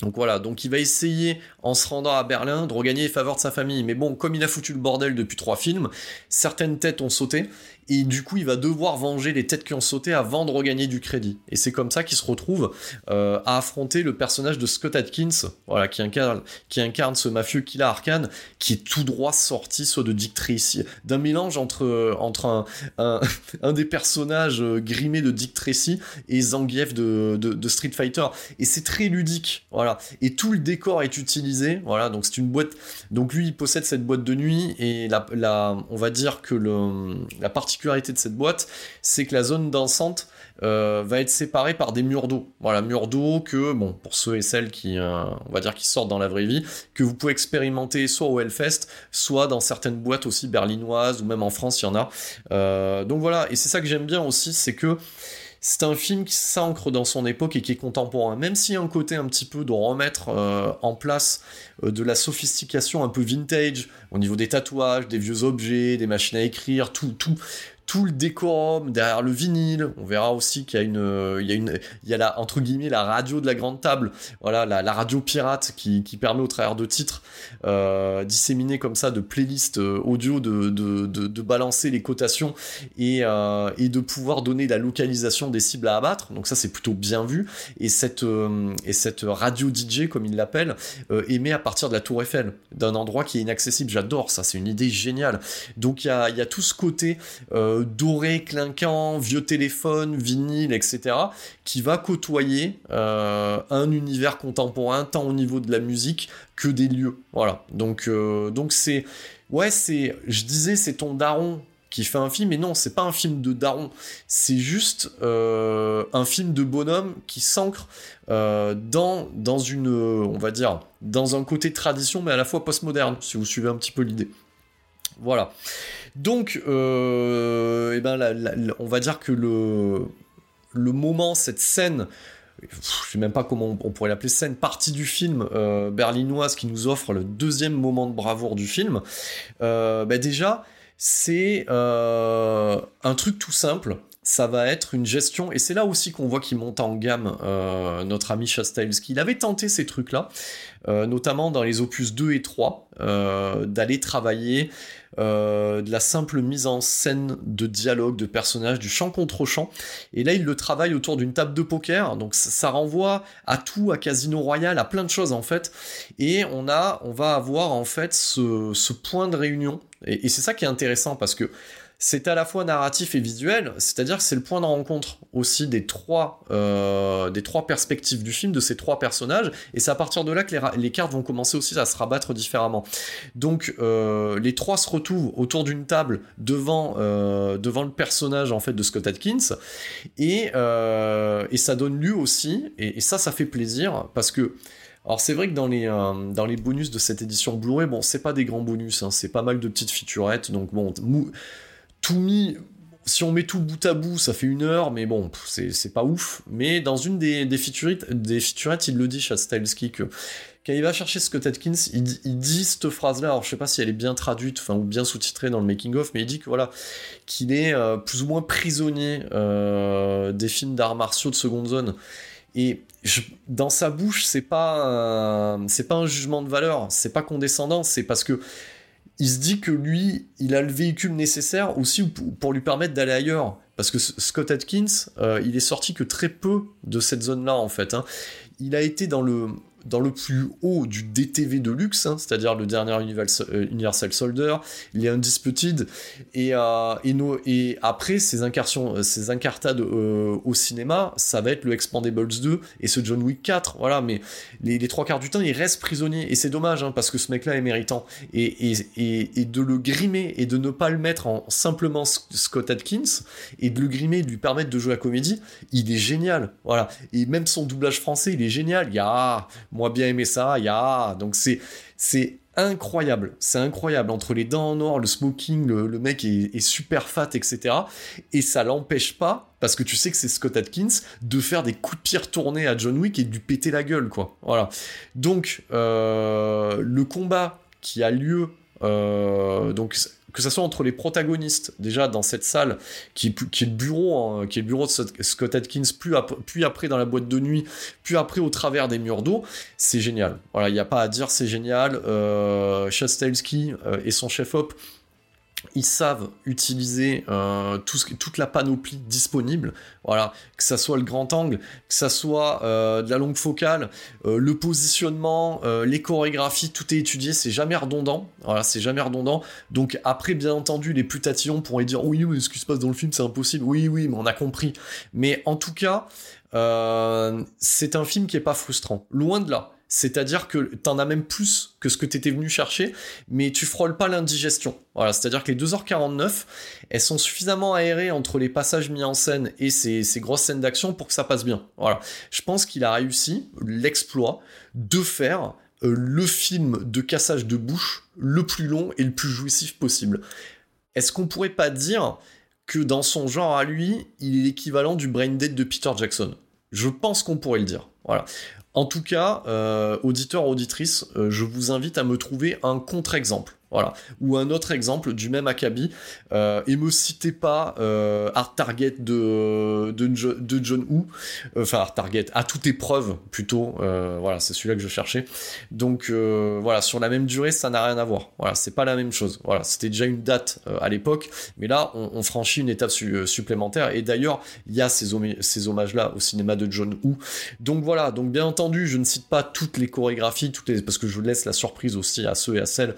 S1: Donc voilà, donc il va essayer, en se rendant à Berlin, de regagner les faveurs de sa famille. Mais bon, comme il a foutu le bordel depuis trois films, certaines têtes ont sauté, et du coup, il va devoir venger les têtes qui ont sauté avant de regagner du crédit. Et c'est comme ça qu'il se retrouve euh, à affronter le personnage de Scott Atkins, voilà, qui incarne, qui incarne ce mafieux Killa Arcane, qui est tout droit sorti soit de Dick Tracy, d'un mélange entre, entre un, [LAUGHS] un, des personnages euh, grimés de Dick Tracy et Zangief de, de, Street Fighter. Et c'est très ludique, voilà. Et tout le décor est utilisé, voilà. Donc c'est une boîte. Donc lui, il possède cette boîte de nuit et la, la on va dire que le, la de cette boîte, c'est que la zone dansante euh, va être séparée par des murs d'eau. Voilà, murs d'eau que, bon, pour ceux et celles qui, euh, on va dire, qui sortent dans la vraie vie, que vous pouvez expérimenter soit au Hellfest, soit dans certaines boîtes aussi berlinoises ou même en France, il y en a. Euh, donc voilà, et c'est ça que j'aime bien aussi, c'est que c'est un film qui s'ancre dans son époque et qui est contemporain, même s'il y a un côté un petit peu de remettre euh, en place euh, de la sophistication un peu vintage au niveau des tatouages, des vieux objets, des machines à écrire, tout, tout, tout le décorum derrière le vinyle. On verra aussi qu'il y a une, euh, il y a une, il y a la, entre guillemets la radio de la grande table, voilà, la, radio pirate qui, permet au travers de titres euh, disséminés comme ça de playlists euh, audio de, balancer les cotations et, de pouvoir donner la localisation des cibles à abattre. Donc ça c'est plutôt bien vu. Et cette, et cette radio DJ comme il l'appelle émet à partir de la Tour Eiffel, d'un endroit qui est inaccessible. J'adore ça, c'est une idée géniale. Donc il y a, tout ce côté doré, clinquant, vieux téléphone, vinyle, etc., qui va côtoyer euh, un univers contemporain, tant au niveau de la musique que des lieux. Voilà. Donc euh, donc c'est ouais c'est je disais c'est ton daron qui fait un film, mais non, c'est pas un film de daron, c'est juste euh, un film de bonhomme qui s'ancre euh, dans, dans une, euh, on va dire, dans un côté tradition, mais à la fois postmoderne, si vous suivez un petit peu l'idée. Voilà. Donc, euh, eh ben, on va dire que le, moment, cette scène, je sais même pas comment on, pourrait l'appeler scène, partie du film euh, berlinoise qui nous offre le deuxième moment de bravoure du film, euh, bah déjà, c'est un truc tout simple. Ça va être une gestion, et c'est là aussi qu'on voit qu'il monte en gamme euh, notre ami Chastahelski. Il avait tenté ces trucs-là, euh, notamment dans les opus 2 et 3, euh, d'aller travailler de la simple mise en scène de dialogue, de personnages, du chant contre chant. Et là, il le travaille autour d'une table de poker, donc ça, renvoie à tout, à Casino Royale, à plein de choses en fait. Et on a, on va avoir en fait ce, point de réunion. Et c'est ça qui est intéressant parce que c'est à la fois narratif et visuel, c'est-à-dire que c'est le point de rencontre aussi des trois, euh, des trois perspectives du film, de ces trois personnages, et c'est à partir de là que les, les cartes vont commencer aussi à se rabattre différemment. Donc euh, les trois se retrouvent autour d'une table devant, euh, devant le personnage en fait de Scott Atkins, et, et ça donne lieu aussi, et, ça ça fait plaisir, parce que alors c'est vrai que dans les, dans les bonus de cette édition Blu-ray, bon c'est pas des grands bonus, hein, c'est pas mal de petites featurettes, donc bon, tout mis, si on met tout bout à bout, ça fait une heure, mais bon, c'est pas ouf. Mais dans une des, des, featurettes, des featurettes, il le dit, Chastelski, que quand il va chercher Scott Atkins, il, il dit cette phrase-là, alors je sais pas si elle est bien traduite, enfin, ou bien sous-titrée dans le making-of, mais il dit que voilà, qu'il est euh, plus ou moins prisonnier euh, des films d'arts martiaux de seconde zone. Et dans sa bouche, c'est pas, c'est pas un jugement de valeur, c'est pas condescendant, c'est parce que il se dit que lui, il a le véhicule nécessaire aussi pour lui permettre d'aller ailleurs. Parce parce que Scott Atkins, euh, il est sorti que très peu de cette zone-là en fait. hein. Il a été dans le dans le plus haut du DTV de luxe, hein, c'est-à-dire le dernier Universal, euh, Soldier, il est Undisputed, et, euh, et, et après ces euh, ces incartades euh, au cinéma, ça va être le Expandables 2 et ce John Wick 4, voilà, mais les, les trois quarts du temps, il reste prisonnier, et c'est dommage, hein, parce que ce mec-là est méritant, et, et, et, de le grimer et de ne pas le mettre en simplement Scott Atkins, et de le grimer de lui permettre de jouer la comédie, il est génial, voilà, et même son doublage français, il est génial, il y a, ah, moi bien aimé ça, il y a, ah, donc c'est, c'est incroyable, c'est incroyable, entre les dents en or, le smoking, le, mec est, super fat, etc., et ça l'empêche pas, parce que tu sais que c'est Scott Atkins, de faire des coups de pied retournés à John Wick et de lui péter la gueule, quoi, voilà. Donc, euh, le combat qui a lieu, euh, donc que ça soit entre les protagonistes, déjà dans cette salle, qui est, le bureau, hein, qui est bureau de Scott- Atkins, puis après dans la boîte de nuit, puis après au travers des murs d'eau, c'est génial. Voilà, il n'y a pas à dire, c'est génial. Euh, Chastelski euh, et son chef-op, ils savent utiliser euh, toute la panoplie disponible. Voilà, que ça soit le grand angle, que ça soit euh, de la longue focale, euh, le positionnement, les chorégraphies, tout est étudié, c'est jamais redondant. Voilà, c'est jamais redondant. Donc après, bien entendu, les plus tatillons pourraient dire oui, mais ce qui se passe dans le film, c'est impossible. Oui, oui, mais on a compris. Mais en tout cas, c'est un film qui est pas frustrant. Loin de là. C'est-à-dire que t'en as même plus que ce que t'étais venu chercher, mais tu frôles pas l'indigestion. Voilà, c'est-à-dire que les 2h49, elles sont suffisamment aérées entre les passages mis en scène et ces, grosses scènes d'action pour que ça passe bien. Voilà. Je pense qu'il a réussi l'exploit de faire euh, le film de cassage de bouche le plus long et le plus jouissif possible. Est-ce qu'on pourrait pas dire que dans son genre à lui, il est l'équivalent du Brain Dead de Peter Jackson? Je pense qu'on pourrait le dire. Voilà. En tout cas, euh, auditeurs, auditrices, euh, je vous invite à me trouver un contre-exemple. Voilà. Ou un autre exemple du même acabit. Euh, et me citez pas euh, Hard Target de, de, Jo- de John Woo. Enfin, Hard Target, à toute épreuve, plutôt. Euh, voilà, c'est celui-là que je cherchais. Donc, euh, voilà, sur la même durée, ça n'a rien à voir. Voilà, c'est pas la même chose. Voilà, c'était déjà une date euh, à l'époque. Mais là, on, franchit une étape su- supplémentaire. Et d'ailleurs, il y a ces, ces hommages-là au cinéma de John Woo. Donc voilà, donc bien entendu, je ne cite pas toutes les chorégraphies, toutes les, parce que je laisse la surprise aussi à ceux et à celles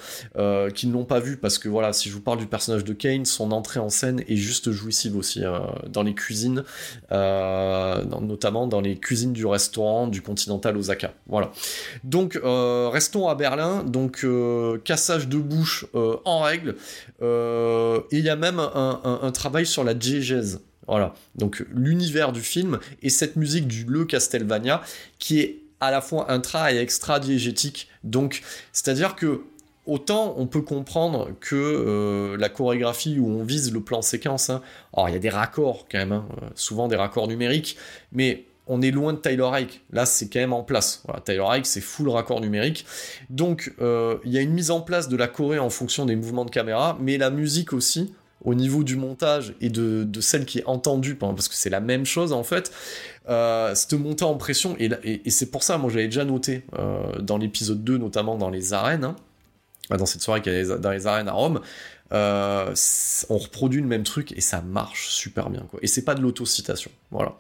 S1: qui ne l'ont pas vu, parce que voilà, si je vous parle du personnage de Kane, son entrée en scène est juste jouissive aussi euh, dans les cuisines, euh, notamment dans les cuisines du restaurant du Continental Osaka. Voilà. Donc euh, restons à Berlin, donc euh, cassage de bouche euh, en règle, euh, il y a même un travail sur la diégèse. Voilà, donc l'univers du film et cette musique du Le Castelvania qui est à la fois intra et extra diégétique. Donc, c'est-à-dire que autant on peut comprendre que euh, la chorégraphie où on vise le plan séquence, hein, alors il y a des raccords quand même, hein, euh, souvent des raccords numériques, mais on est loin de Tyler Ike. Là, c'est quand même en place. Voilà, Tyler Ike, c'est full raccord numérique. Donc, euh, il y a une mise en place de la choré en fonction des mouvements de caméra, mais la musique aussi, au niveau du montage et de, celle qui est entendue, parce que c'est la même chose en fait, euh, cette montée en pression, et, c'est pour ça, moi j'avais déjà noté dans l'épisode 2, notamment dans les arènes, hein, dans cette soirée a les- dans les arènes à Rome, euh, on reproduit le même truc et ça marche super bien. Quoi. Et c'est pas de l'autocitation. Voilà.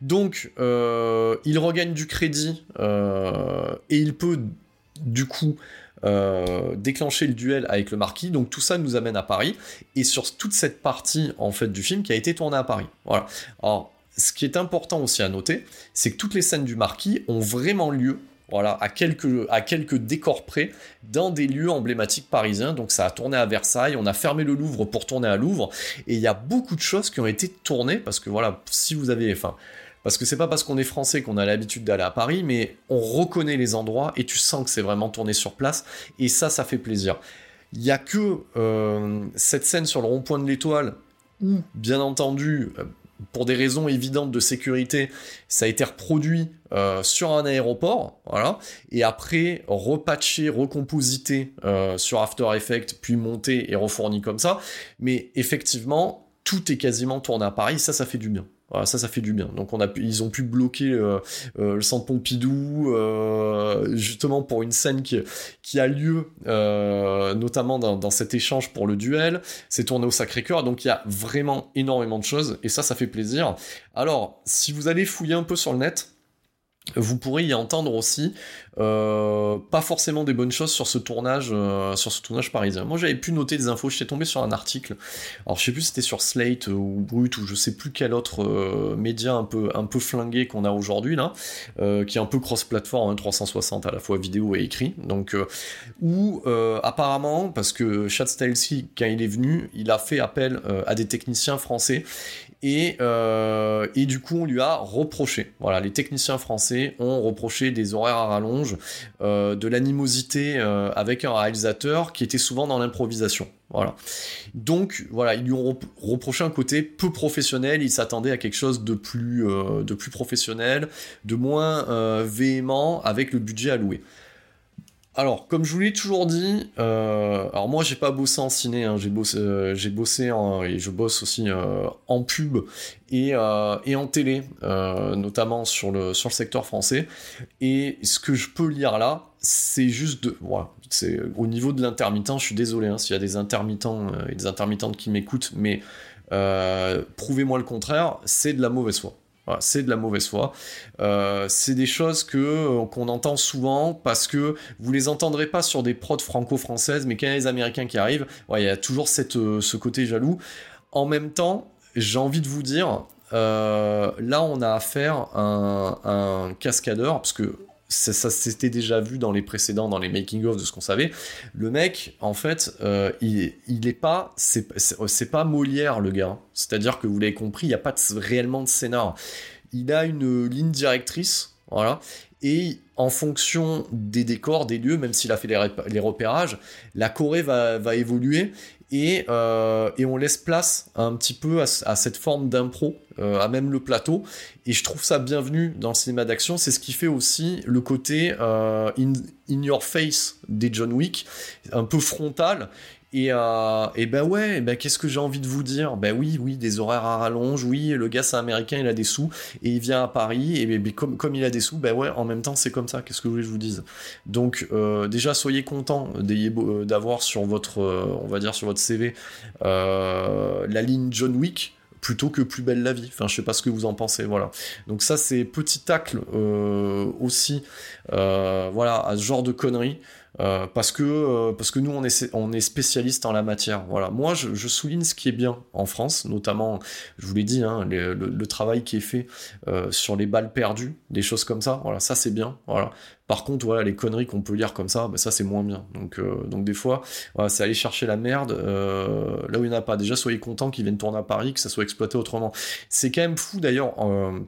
S1: Donc, euh, il regagne du crédit euh, et il peut du coup déclencher le duel avec le marquis. Donc tout ça nous amène à Paris et sur toute cette partie en fait du film qui a été tournée à Paris. Voilà. Alors, ce qui est important aussi à noter, c'est que toutes les scènes du marquis ont vraiment lieu. Voilà, à quelques, à quelques décors près, dans des lieux emblématiques parisiens. Donc ça a tourné à Versailles, on a fermé le Louvre pour tourner à Louvre, et il y a beaucoup de choses qui ont été tournées, parce que voilà, si vous avez, enfin, parce que c'est pas parce qu'on est français qu'on a l'habitude d'aller à Paris, mais on reconnaît les endroits et tu sens que c'est vraiment tourné sur place, et ça, ça fait plaisir. Il y a que euh, cette scène sur le rond-point de l'Étoile où, bien entendu, euh, pour des raisons évidentes de sécurité, ça a été reproduit euh, sur un aéroport, voilà, et après repatché, recomposité euh, sur After Effects, puis monté et refourni comme ça. Mais effectivement, tout est quasiment tourné à Paris, ça, ça fait du bien. Voilà, ça, ça fait du bien. Donc, on a pu, ils ont pu bloquer euh, euh, le centre Pompidou, euh, justement pour une scène qui, qui a lieu, euh, notamment dans, dans cet échange pour le duel. C'est tourné au Sacré-Cœur, donc il y a vraiment énormément de choses, et ça, ça fait plaisir. Alors, si vous allez fouiller un peu sur le net, vous pourrez y entendre aussi euh, pas forcément des bonnes choses sur ce tournage euh, sur ce tournage parisien. Moi j'avais pu noter des infos, j'étais tombé sur un article. Alors je sais plus si c'était sur Slate ou Brut ou je sais plus quel autre euh, média un peu un peu flingué qu'on a aujourd'hui là, euh, qui est un peu cross-platform hein, 360 à la fois vidéo et écrit. Donc euh, où euh, apparemment parce que Chad Stahelski quand il est venu, il a fait appel euh, à des techniciens français et, euh, et du coup on lui a reproché. Voilà, les techniciens français ont reproché des horaires à rallonge, euh, de l'animosité euh, avec un réalisateur qui était souvent dans l'improvisation. Voilà. Donc voilà, ils lui ont rep- reproché un côté peu professionnel. Ils s'attendaient à quelque chose de plus, professionnel, de moins véhément avec le budget alloué. Alors, comme je vous l'ai toujours dit, euh, alors moi j'ai pas bossé en ciné, hein, j'ai bossé, euh, j'ai bossé en- et je bosse aussi euh, en pub et, euh, et en télé, euh, notamment sur le, sur le secteur français. Et ce que je peux lire là, c'est juste de. Voilà, c'est au niveau de l'intermittent, je suis désolé hein, s'il y a des intermittents et des intermittentes qui m'écoutent, mais prouvez-moi le contraire, c'est de la mauvaise foi. C'est de la mauvaise foi. Euh, c'est des choses euh, qu'on entend souvent parce que vous les entendrez pas sur des prods franco-françaises, mais quand il y a les Américains qui arrivent, il y a toujours euh, ce côté jaloux. En même temps, j'ai envie de vous dire, là on a affaire à un, un cascadeur, parce que ça, s'était déjà vu dans les précédents, dans les making-of de ce qu'on savait. Le mec, en fait, euh, il, est pas, c'est c'est- pas Molière le gars. C'est-à-dire que vous l'avez compris, il n'y a pas réellement de scénar. Il a une ligne directrice, voilà. Et en fonction des décors, des lieux, même s'il a fait les, repérages, la Corée va évoluer et, euh, et on laisse place un petit peu à, à cette forme d'impro, euh, à même le plateau. Et je trouve ça bienvenu dans le cinéma d'action. C'est ce qui fait aussi le côté euh, in, in your face des John Wick, un peu frontal. Et, euh, et ben ouais, ben qu'est-ce que j'ai envie de vous dire? Ben oui, oui, des horaires à rallonge, oui, le gars c'est américain, il a des sous, et il vient à Paris, et comme, il a des sous, ben ouais, en même temps c'est comme ça, qu'est-ce que vous voulez que je vous dise? Donc euh, déjà soyez beau- euh, d'avoir sur votre, on va dire sur votre CV, la ligne John Wick, plutôt que plus belle la vie. Enfin, je sais pas ce que vous en pensez, voilà. Donc ça, c'est petit tacle aussi, voilà, à ce genre de conneries. Euh, parce que euh, parce que nous on est on est spécialiste en la matière. Voilà. Moi je, souligne ce qui est bien en France notamment je vous l'ai dit hein, le, travail qui est fait euh, sur les balles perdues des choses comme ça. Voilà ça c'est bien. Voilà. Par contre voilà les conneries qu'on peut lire comme ça bah, ça c'est moins bien. Donc donc des fois c'est aller chercher la merde là où il n'y en a pas. Déjà soyez contents qu'ils viennent tourner à Paris que ça soit exploité autrement. C'est quand même fou d'ailleurs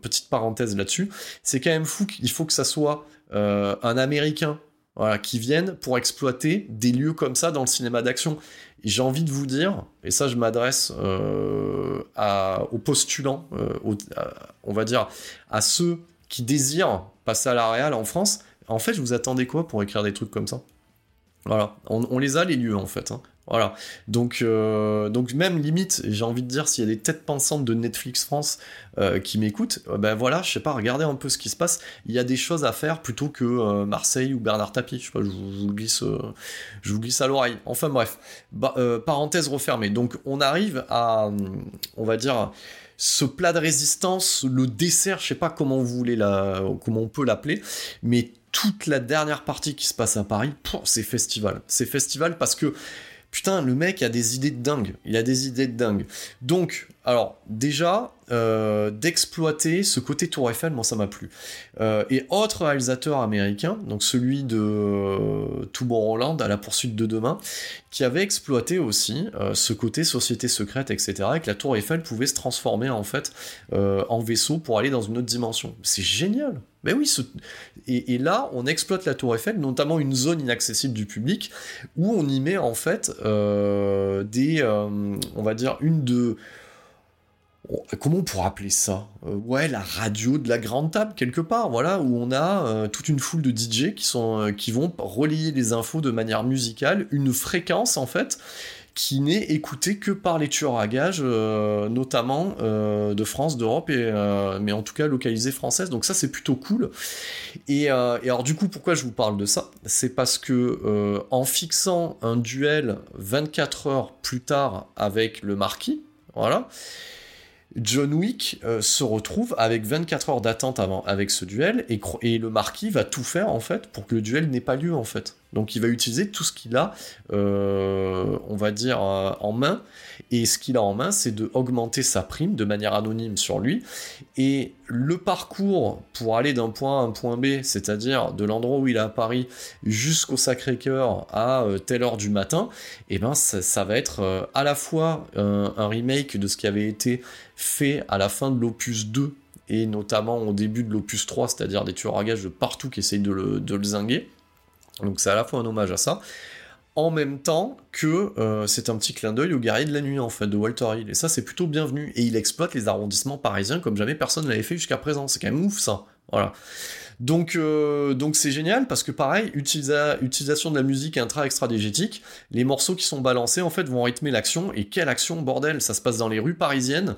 S1: petite parenthèse là-dessus c'est quand même fou qu'il faut que ça soit un américain voilà, qui viennent pour exploiter des lieux comme ça dans le cinéma d'action. J'ai envie de vous dire, et ça je m'adresse euh, aux postulants, euh, on va dire à ceux qui désirent passer à la réal en France, en fait je vous attendais quoi pour écrire des trucs comme ça? Voilà, on, on les a les lieux en fait. hein. Voilà, donc, euh, donc même limite, j'ai envie de dire, s'il y a des têtes pensantes de Netflix France euh, qui m'écoutent, euh, ben voilà, je sais pas, regardez un peu ce qui se passe. Il y a des choses à faire plutôt que Marseille ou Bernard Tapie. Je sais pas, je vous, glisse, à l'oreille. Enfin bref, Bah, parenthèse refermée. Donc on arrive à, on va dire, ce plat de résistance, le dessert, je sais pas comment vous voulez la, comment on peut l'appeler, mais toute la dernière partie qui se passe à Paris, c'est festival. C'est festival parce que Putain, le mec a des idées de dingue. Il a des idées de dingue. Donc, alors, déjà, euh, d'exploiter ce côté Tour Eiffel, moi, ça m'a plu. Euh, et autre réalisateur américain, donc celui de euh, Tomorrowland, à la poursuite de demain, qui avait exploité aussi euh, ce côté société secrète, etc., et que la Tour Eiffel pouvait se transformer, en fait, en vaisseau pour aller dans une autre dimension. C'est génial. Mais oui, et, et là, on exploite la Tour Eiffel, notamment une zone inaccessible du public, où on y met en fait des, on va dire, une de, comment on pourrait appeler ça Euh, Ouais, la radio de la grande table quelque part, voilà, où on a euh, toute une foule de DJ euh, qui vont relayer les infos de manière musicale, une fréquence en fait qui n'est écouté que par les tueurs à gages, notamment de France, d'Europe, mais en tout cas localisée française. Donc ça, c'est plutôt cool. Et, et alors du coup, pourquoi je vous parle de ça? C'est parce que en fixant un duel 24 heures plus tard avec le marquis, voilà, John Wick euh, se retrouve avec 24 heures d'attente avant avec ce duel et, et le marquis va tout faire en fait pour que le duel n'ait pas lieu en fait. Donc il va utiliser tout ce qu'il a, euh, on va dire, euh, en main. Et ce qu'il a en main, c'est de augmenter sa prime de manière anonyme sur lui. Et le parcours pour aller d'un point A à un point B, c'est-à-dire de l'endroit où il est à Paris jusqu'au Sacré-Cœur à euh, telle heure du matin, et ben ça, va être à la fois un, remake de ce qui avait été fait à la fin de l'opus 2 et notamment au début de l'opus 3, c'est-à-dire des tueurs à gages de partout qui essayent de le zinguer. Donc c'est à la fois un hommage à ça, en même temps que euh, c'est un petit clin d'œil au guerrier de la nuit en fait de Walter Hill. Et ça c'est plutôt bienvenu. Et il exploite les arrondissements parisiens comme jamais personne l'avait fait jusqu'à présent. C'est quand même ouf ça. Voilà. Donc euh, donc c'est génial parce que pareil, utilisa- utilisation de la musique intra-extra-dégétique, les morceaux qui sont balancés en fait vont rythmer l'action. Et quelle action bordel Ça se passe dans les rues parisiennes.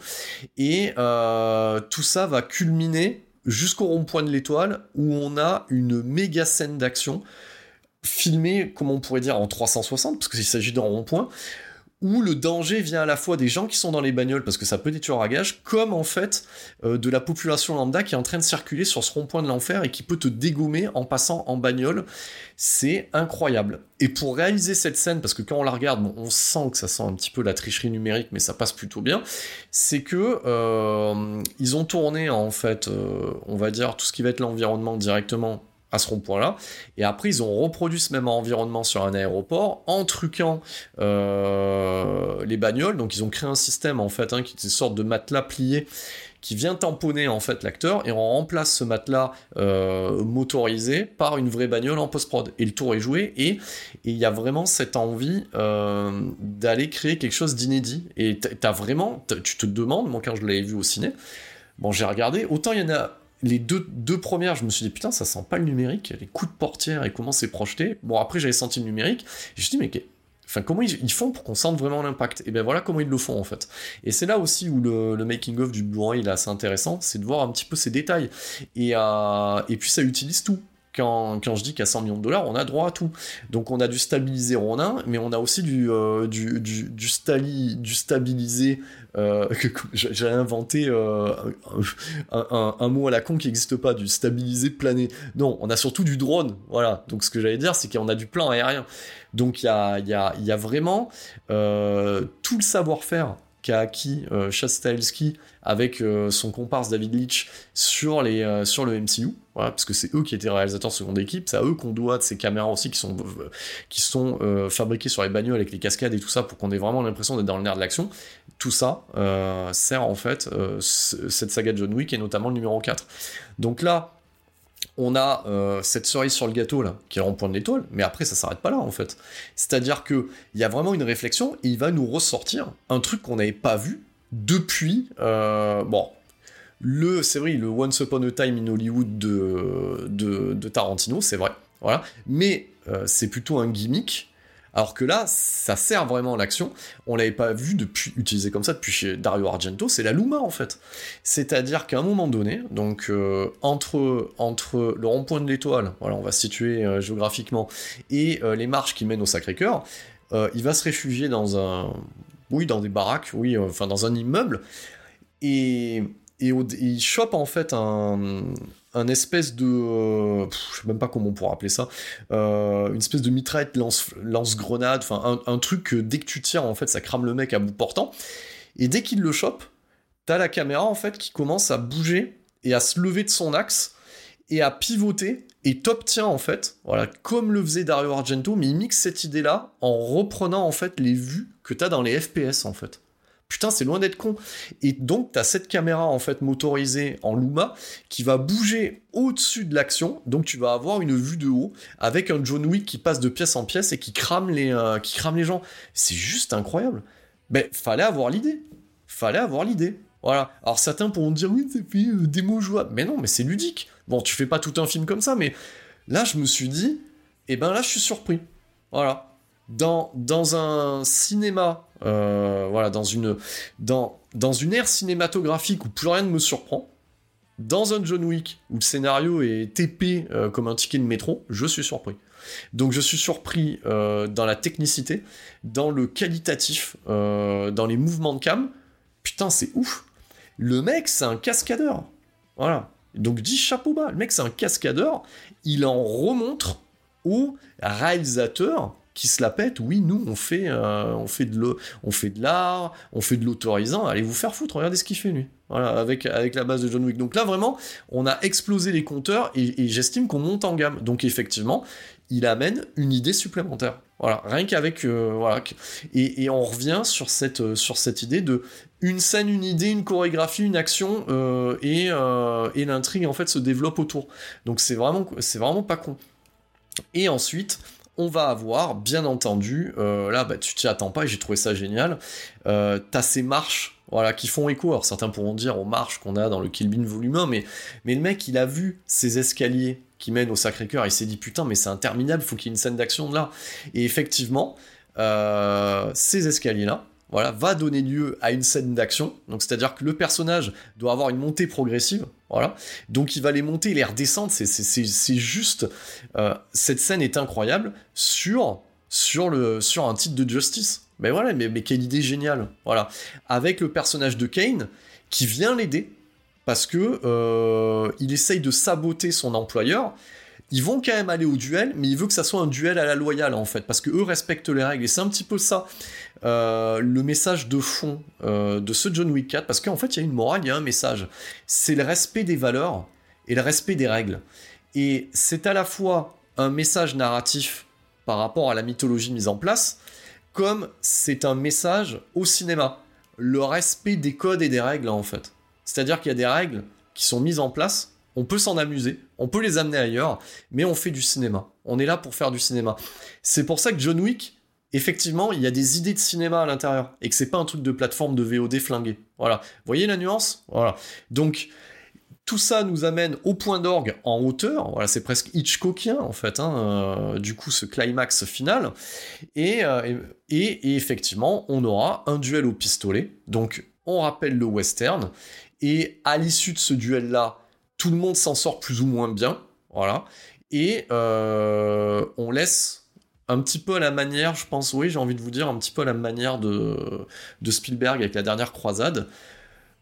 S1: Et euh, tout ça va culminer jusqu'au rond-point de l'étoile où on a une méga scène d'action filmée, comme on pourrait dire, en 360, parce qu'il s'agit d'un rond-point, où le danger vient à la fois des gens qui sont dans les bagnoles, parce que ça peut des tueurs à gages, comme en fait euh, de la population lambda qui est en train de circuler sur ce rond-point de l'enfer et qui peut te dégommer en passant en bagnole. C'est incroyable. Et pour réaliser cette scène, parce que quand on la regarde, on sent que ça sent un petit peu la tricherie numérique, mais ça passe plutôt bien, c'est que euh, ils ont tourné en fait, euh, on va dire, tout ce qui va être l'environnement directement à ce rond-point-là. Et après, ils ont reproduit ce même environnement sur un aéroport en truquant euh, les bagnoles. Donc, ils ont créé un système, en fait, hein, qui est une sorte de matelas plié qui vient tamponner en fait l'acteur et on remplace ce matelas euh, motorisé par une vraie bagnole en post-prod et le tour est joué et il y a vraiment cette envie euh, d'aller créer quelque chose d'inédit et t'as- vraiment tu te demandes moi quand je l'avais vu au ciné bon j'ai regardé autant il y en a les deux, deux premières, je me suis dit putain, ça sent pas le numérique, les coups de portière et comment c'est projeté. Bon, après, j'avais senti le numérique, je me suis dit, mais enfin, comment ils, font pour qu'on sente vraiment l'impact? Et bien voilà comment ils le font en fait. Et c'est là aussi où le, le making-of du Blu-ray il est assez intéressant, c'est de voir un petit peu ces détails. Et, euh, et puis ça utilise tout. Quand, je dis qu'à 100 millions de dollars, on a droit à tout. Donc on a du stabilisé Ronin, mais on a aussi du, euh, du, du, stabilisé. Euh, [LAUGHS] j'ai inventé euh, un, mot à la con qui n'existe pas, du stabilisé plané. Non, on a surtout du drone. Voilà. Donc ce que j'allais dire, c'est qu'on a du plan aérien. Donc il y a, y, a, y a vraiment euh, tout le savoir-faire qu'a acquis Chad Stahelski avec son comparse David Leitch sur, les, sur le MCU, parce que c'est eux qui étaient réalisateurs seconde équipe, c'est à eux qu'on doit de ces caméras aussi qui sont, euh, qui sont euh, fabriquées sur les bagnoles avec les cascades et tout ça pour qu'on ait vraiment l'impression d'être dans le nerf de l'action. Tout ça euh, sert en fait cette saga de John Wick et notamment le numéro 4. Donc là, on a cette cerise sur le gâteau là, qui est en point de l'étoile, mais après ça s'arrête pas là en fait. C'est-à-dire que il y a vraiment une réflexion il va nous ressortir un truc qu'on n'avait pas vu depuis. bon, le, c'est vrai, le Once Upon a Time in Hollywood de, de, Tarantino, c'est vrai, voilà. Mais euh, c'est plutôt un gimmick. Alors que là, ça sert vraiment à l'action. On l'avait pas vu depuis, utilisé comme ça depuis chez Dario Argento, c'est la Luma en fait. C'est-à-dire qu'à un moment donné, donc euh, entre, entre le rond-point de l'étoile, voilà, on va se situer euh, géographiquement, et les marches qui mènent au Sacré-Cœur, il va se réfugier dans un, oui, dans des baraques, oui, enfin dans un immeuble, et, et, il chope en fait un, un espèce de, euh, pff, je sais même pas comment on pourrait appeler ça, euh, une espèce de mitraillette lance, lance-grenade, enfin un, un truc que dès que tu tires en fait ça crame le mec à bout portant, et dès qu'il le chope, t'as la caméra en fait qui commence à bouger et à se lever de son axe et à pivoter et t'obtiens en fait, voilà, comme le faisait Dario Argento, mais il mixe cette idée-là en reprenant en fait les vues que t'as dans les FPS en fait. Putain, c'est loin d'être con. Et donc, t'as cette caméra en fait motorisée en Luma qui va bouger au-dessus de l'action. Donc, tu vas avoir une vue de haut avec un John Wick qui passe de pièce en pièce et qui crame les, euh, qui crame les gens. C'est juste incroyable. Ben, fallait avoir l'idée. Fallait avoir l'idée. Voilà. Alors, certains pourront dire oui, c'est euh, démo jouable. Mais non, mais c'est ludique. Bon, tu fais pas tout un film comme ça, mais là, je me suis dit, eh ben là, je suis surpris. Voilà. Dans, un cinéma, euh, voilà, dans une, dans, dans une ère cinématographique où plus rien ne me surprend, dans un John Wick où le scénario est épais euh, comme un ticket de métro, je suis surpris. Donc je suis surpris euh, dans la technicité, dans le qualitatif, dans les mouvements de cam. Putain, c'est ouf. Le mec, c'est un cascadeur. Voilà. Donc dis chapeau bas. Le mec, c'est un cascadeur. Il en remontre au réalisateur qui se la pète. Oui, nous, on fait, euh, on fait de l'art, on fait de l'autorisant. Allez vous faire foutre. Regardez ce qu'il fait lui. Voilà, avec, la base de John Wick. Donc là, vraiment, on a explosé les compteurs et, j'estime qu'on monte en gamme. Donc effectivement, il amène une idée supplémentaire. Voilà, rien qu'avec euh, et, on revient sur cette euh, sur cette idée de une scène, une idée, une chorégraphie, une action et, l'intrigue en fait se développe autour. Donc c'est vraiment vraiment pas con. Et ensuite, on va avoir, bien entendu, euh, là, bah, tu t'y attends pas, et j'ai trouvé ça génial, euh, t'as ces marches, voilà, qui font écho. Alors certains pourront dire aux marches qu'on a dans le Kill Bill volume 1, mais, le mec, il a vu ces escaliers qui mènent au Sacré-Cœur, il s'est dit, putain, mais c'est interminable, faut qu'il y ait une scène d'action de là. Et effectivement, euh, ces escaliers-là, voilà, va donner lieu à une scène d'action. Donc, c'est-à-dire que le personnage doit avoir une montée progressive. Voilà. Donc, il va les monter les redescendre. C'est, c'est, c'est, juste. euh, cette scène est incroyable sur, sur, le, sur un titre de Justice. Mais voilà, mais, mais quelle idée géniale. Voilà. Avec le personnage de Kane qui vient l'aider parce que euh, il essaye de saboter son employeur. Ils vont quand même aller au duel, mais il veut que ça soit un duel à la loyale en fait, parce que eux respectent les règles. Et c'est un petit peu ça euh, le message de fond euh, de ce John Wick 4, parce qu'en fait il y a une morale, il y a un message. C'est le respect des valeurs et le respect des règles. Et c'est à la fois un message narratif par rapport à la mythologie mise en place, comme c'est un message au cinéma. Le respect des codes et des règles en fait. C'est-à-dire qu'il y a des règles qui sont mises en place, on peut s'en amuser, on peut les amener ailleurs, mais on fait du cinéma. On est là pour faire du cinéma. C'est pour ça que John Wick, effectivement, il y a des idées de cinéma à l'intérieur, et que c'est pas un truc de plateforme de VOD flingué. Voilà. Vous voyez la nuance? Voilà. Donc, tout ça nous amène au point d'orgue en hauteur. Voilà, c'est presque Hitchcockien en fait. hein, euh, du coup, ce climax final. Et, euh, et, et effectivement, on aura un duel au pistolet. Donc, on rappelle le western. Et à l'issue de ce duel-là, tout le monde s'en sort plus ou moins bien. Voilà. Et euh, on laisse un petit peu à la manière, je pense, oui, j'ai envie de vous dire, un petit peu à la manière de, de Spielberg avec la dernière croisade.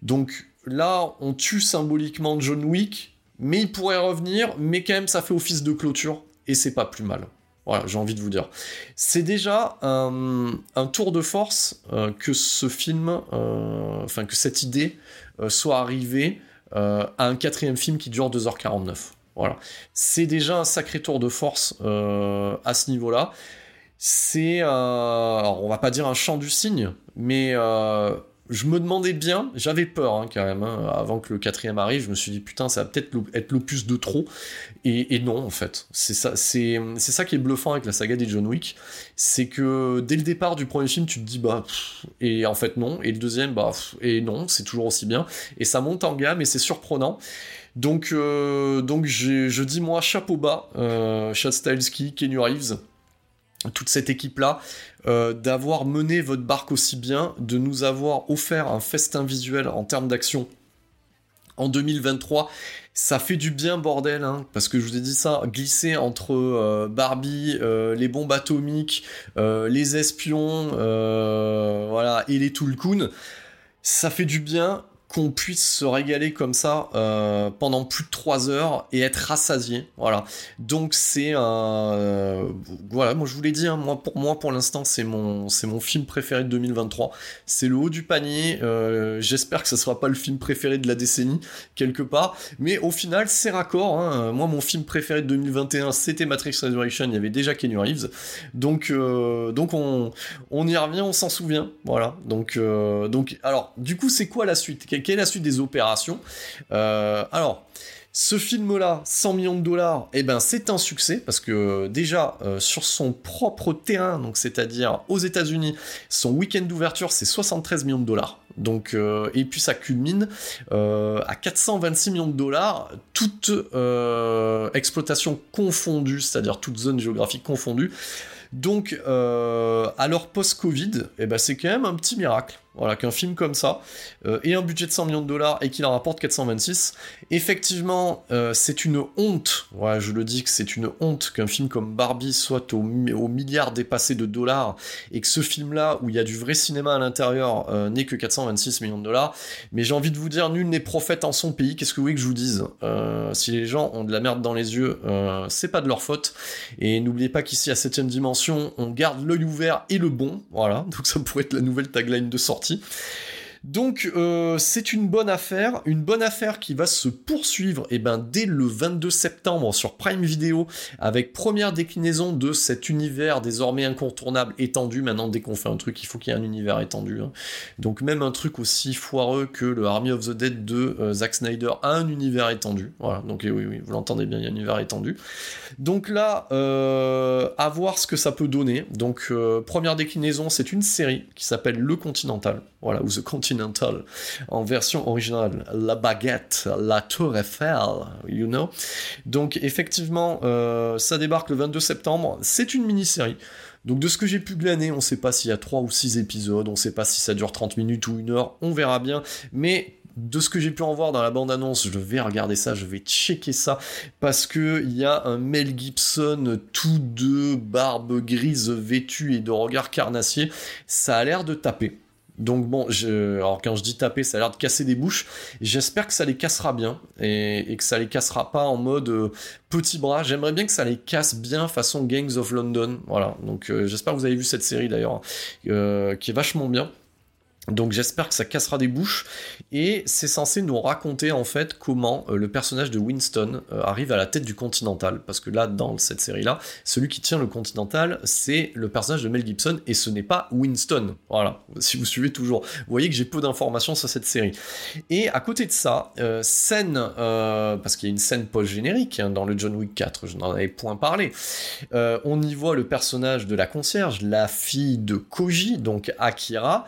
S1: Donc là, on tue symboliquement John Wick, mais il pourrait revenir, mais quand même, ça fait office de clôture, et c'est pas plus mal. Voilà, j'ai envie de vous dire. C'est déjà un, tour de force euh, que ce film, euh, enfin que cette idée euh, soit arrivée à un quatrième film qui dure 2h49. Voilà. C'est déjà un sacré tour de force euh, à ce niveau-là. C'est, alors on va pas dire un chant du cygne, mais euh, je me demandais bien, j'avais peur hein, quand même, hein, avant que le quatrième arrive, je me suis dit putain ça va peut-être être l'opus de trop, et, non en fait, c'est ça, ça qui est bluffant avec la saga des John Wick, c'est que dès le départ du premier film tu te dis bah, et en fait non, et le deuxième bah, et non, c'est toujours aussi bien, et ça monte en gamme et c'est surprenant. Donc, euh, donc je dis moi chapeau bas, euh, Chad Kenny Reeves, toute cette équipe-là, euh, d'avoir mené votre barque aussi bien, de nous avoir offert un festin visuel en termes d'action en 2023. Ça fait du bien, bordel, hein, parce que je vous ai dit ça, glisser entre euh, Barbie, les bombes atomiques, les espions, voilà, et les Tulkun, ça fait du bien puisse se régaler comme ça euh, pendant plus de 3 heures et être rassasié. Voilà. Donc c'est un... voilà, moi je vous l'ai dit, hein, moi, pour moi pour l'instant c'est mon, c'est mon film préféré de 2023. C'est le haut du panier. euh, J'espère que ce sera pas le film préféré de la décennie, quelque part. Mais au final c'est raccord. hein. Moi mon film préféré de 2021 c'était Matrix Resurrection, il y avait déjà Kenny Reeves. Donc, euh, donc on, y revient, on s'en souvient. Voilà. Donc, euh, donc, alors, du coup, c'est quoi la suite? Quelle est la suite des opérations? Alors, ce film-là, 100 millions de dollars, eh ben, c'est un succès parce que déjà euh, sur son propre terrain, donc c'est-à-dire aux États-Unis, son week-end d'ouverture, c'est 73 millions de dollars. Donc, euh, et puis ça culmine euh, à 426 millions de dollars, toute euh, exploitation confondue, c'est-à-dire toute zone géographique confondue. Donc, euh, alors post-Covid, eh ben, c'est quand même un petit miracle. Voilà, qu'un film comme ça euh, ait un budget de 100 millions de dollars et qu'il en rapporte 426. Effectivement, euh, c'est une honte, je le dis que c'est une honte qu'un film comme Barbie soit au, mi- au milliard dépassé de dollars et que ce film-là, où il y a du vrai cinéma à l'intérieur, euh, n'ait que 426 millions de dollars. Mais j'ai envie de vous dire, nul n'est prophète en son pays. Qu'est-ce que vous voulez que je vous dise? Euh, Si les gens ont de la merde dans les yeux, euh, c'est pas de leur faute. Et n'oubliez pas qu'ici, à 7ème dimension, on garde l'œil ouvert et le bon. Voilà, [LAUGHS] donc ça pourrait être la nouvelle tagline de sortie sorti. Donc euh, c'est une bonne affaire, une bonne affaire qui va se poursuivre et ben, dès le 22 septembre sur Prime Video avec première déclinaison de cet univers désormais incontournable étendu. Maintenant dès qu'on fait un truc il faut qu'il y ait un univers étendu. hein. Donc même un truc aussi foireux que le Army of the Dead de euh, Zack Snyder a un univers étendu. Voilà, donc eh oui, vous l'entendez bien, il y a un univers étendu. Donc là, euh, à voir ce que ça peut donner. Donc première déclinaison, c'est une série qui s'appelle Le Continental, voilà, ou The Continental en version originale. La baguette, la tour Eiffel, you know. Donc effectivement, euh, ça débarque le 22 septembre. C'est une mini-série. Donc de ce que j'ai pu glaner, on sait pas s'il y a 3 ou 6 épisodes, on sait pas si ça dure 30 minutes ou une heure, on verra bien. Mais de ce que j'ai pu en voir dans la bande-annonce, je vais regarder ça, je vais checker ça, parce que il y a un Mel Gibson tout de barbe grise vêtue et de regard carnassier, ça a l'air de taper. Donc bon, alors quand je dis taper, ça a l'air de casser des bouches. J'espère que ça les cassera bien et, que ça les cassera pas en mode euh, petit bras. J'aimerais bien que ça les casse bien façon Gangs of London. Voilà. Donc euh, j'espère que vous avez vu cette série d'ailleurs, euh, qui est vachement bien. Donc j'espère que ça cassera des bouches. Et c'est censé nous raconter en fait comment euh, le personnage de Winston euh, arrive à la tête du Continental. Parce que là dans cette série là celui qui tient le Continental c'est le personnage de Mel Gibson et ce n'est pas Winston. Voilà. Si vous suivez toujours. Vous voyez que j'ai peu d'informations sur cette série. Et à côté de ça euh, scène parce qu'il y a une scène post générique dans le John Wick 4 je n'en avais point parlé. On y voit le personnage de la concierge la fille de Koji donc Akira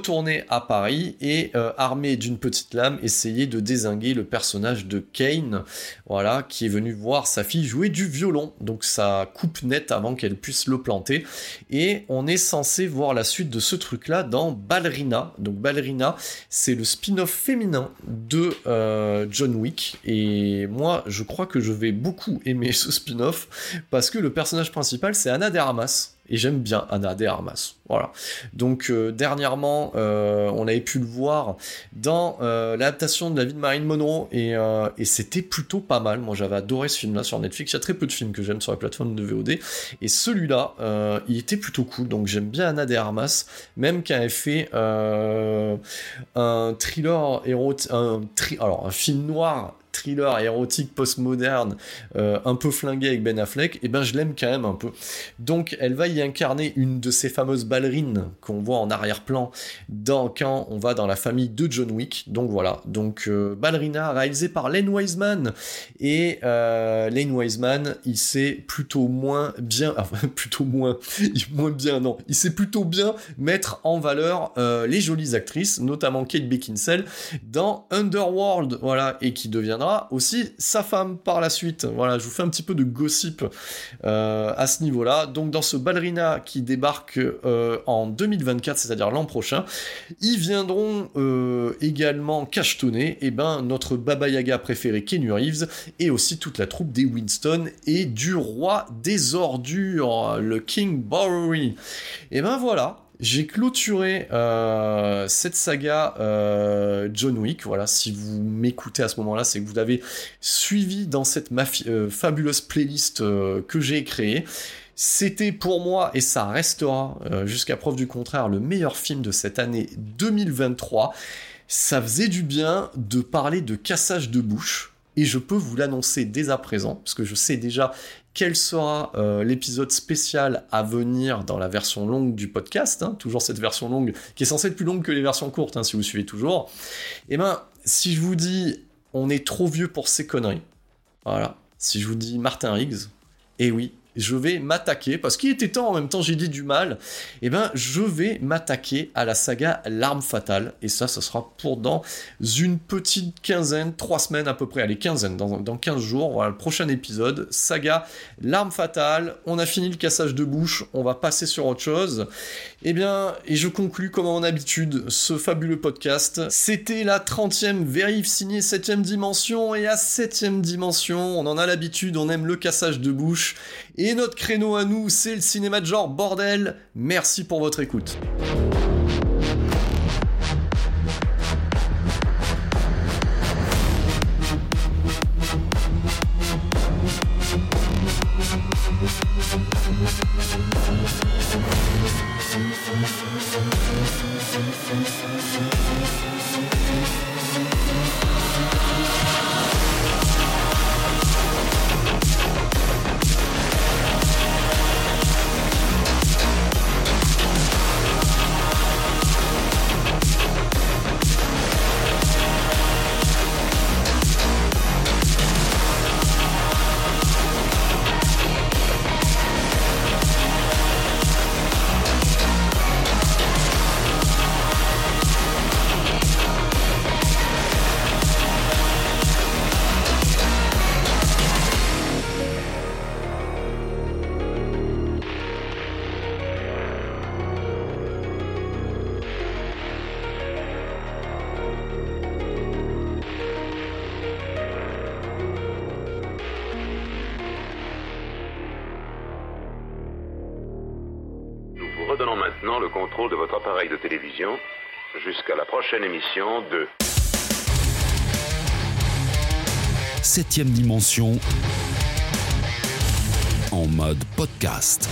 S1: retourner à Paris et euh, armé d'une petite lame essayer de désinguer le personnage de Kane, voilà, qui est venu voir sa fille jouer du violon. Donc ça coupe net avant qu'elle puisse le planter. Et on est censé voir la suite de ce truc-là dans Ballerina. Donc Ballerina, c'est le spin-off féminin de euh, John Wick. Et moi, je crois que je vais beaucoup aimer ce spin-off parce que le personnage principal, c'est Anna de Armas et j'aime bien Anna de Armas. Voilà. Donc euh, dernièrement, euh, on avait pu le voir dans euh, l'adaptation de la vie de Marine Monroe et, c'était plutôt pas mal. Moi, j'avais adoré ce film-là sur Netflix. Il y a très peu de films que j'aime sur la plateforme de VOD et celui-là, il était plutôt cool. Donc j'aime bien Anna de Armas, même qu'elle avait fait un thriller érotique, un alors un film noir thriller érotique postmoderne euh, un peu flingué avec Ben Affleck, et ben je l'aime quand même un peu. Donc elle va y incarner une de ces fameuses ballerines qu'on voit en arrière-plan dans quand on va dans la famille de John Wick. Donc voilà, donc euh, ballerina réalisée par Len Wiseman. Et euh, Len Wiseman, il sait plutôt moins bien, [LAUGHS] enfin plutôt moins, [LAUGHS] moins bien non, il sait plutôt bien mettre en valeur euh, les jolies actrices, notamment Kate Beckinsale dans Underworld, voilà, et qui aussi sa femme par la suite. Voilà, je vous fais un petit peu de gossip euh, à ce niveau-là. Donc dans ce ballerina qui débarque euh, en 2024, c'est-à-dire l'an prochain, ils viendront euh, également cachetonner et ben notre Baba Yaga préféré Keanu Reeves et aussi toute la troupe des Winston et du roi des ordures, le King Bowery. Et ben voilà, j'ai clôturé euh, cette saga euh, John Wick. Voilà, si vous m'écoutez à ce moment-là, c'est que vous avez suivi dans cette euh, fabuleuse playlist que j'ai créée. C'était pour moi, et ça restera jusqu'à preuve du contraire, le meilleur film de cette année 2023. Ça faisait du bien de parler de cassage de bouche. Et je peux vous l'annoncer dès à présent, parce que je sais déjà quel sera euh, l'épisode spécial à venir dans la version longue du podcast, hein, toujours cette version longue qui est censée être plus longue que les versions courtes, hein, si vous suivez toujours. Et ben, si je vous dis on est trop vieux pour ces conneries, voilà. Si je vous dis Martin Riggs, eh oui, je vais m'attaquer, parce qu'il était temps en même temps, j'ai dit du mal, et ben je vais m'attaquer à la saga L'arme fatale, et ça, ça sera pour dans une petite quinzaine, trois semaines à peu près, allez, quinzaine, dans, dans 15 jours, voilà, le prochain épisode, saga L'arme fatale, on a fini le cassage de bouche, on va passer sur autre chose, et bien, et je conclus comme en habitude ce fabuleux podcast, c'était la 30e vérif signée 7ème dimension, et à 7ème dimension, on en a l'habitude, on aime le cassage de bouche, et notre créneau à nous, c'est le cinéma de genre bordel. Merci pour votre écoute.
S2: De votre appareil de télévision jusqu'à la prochaine émission de
S3: Septième dimension en mode podcast.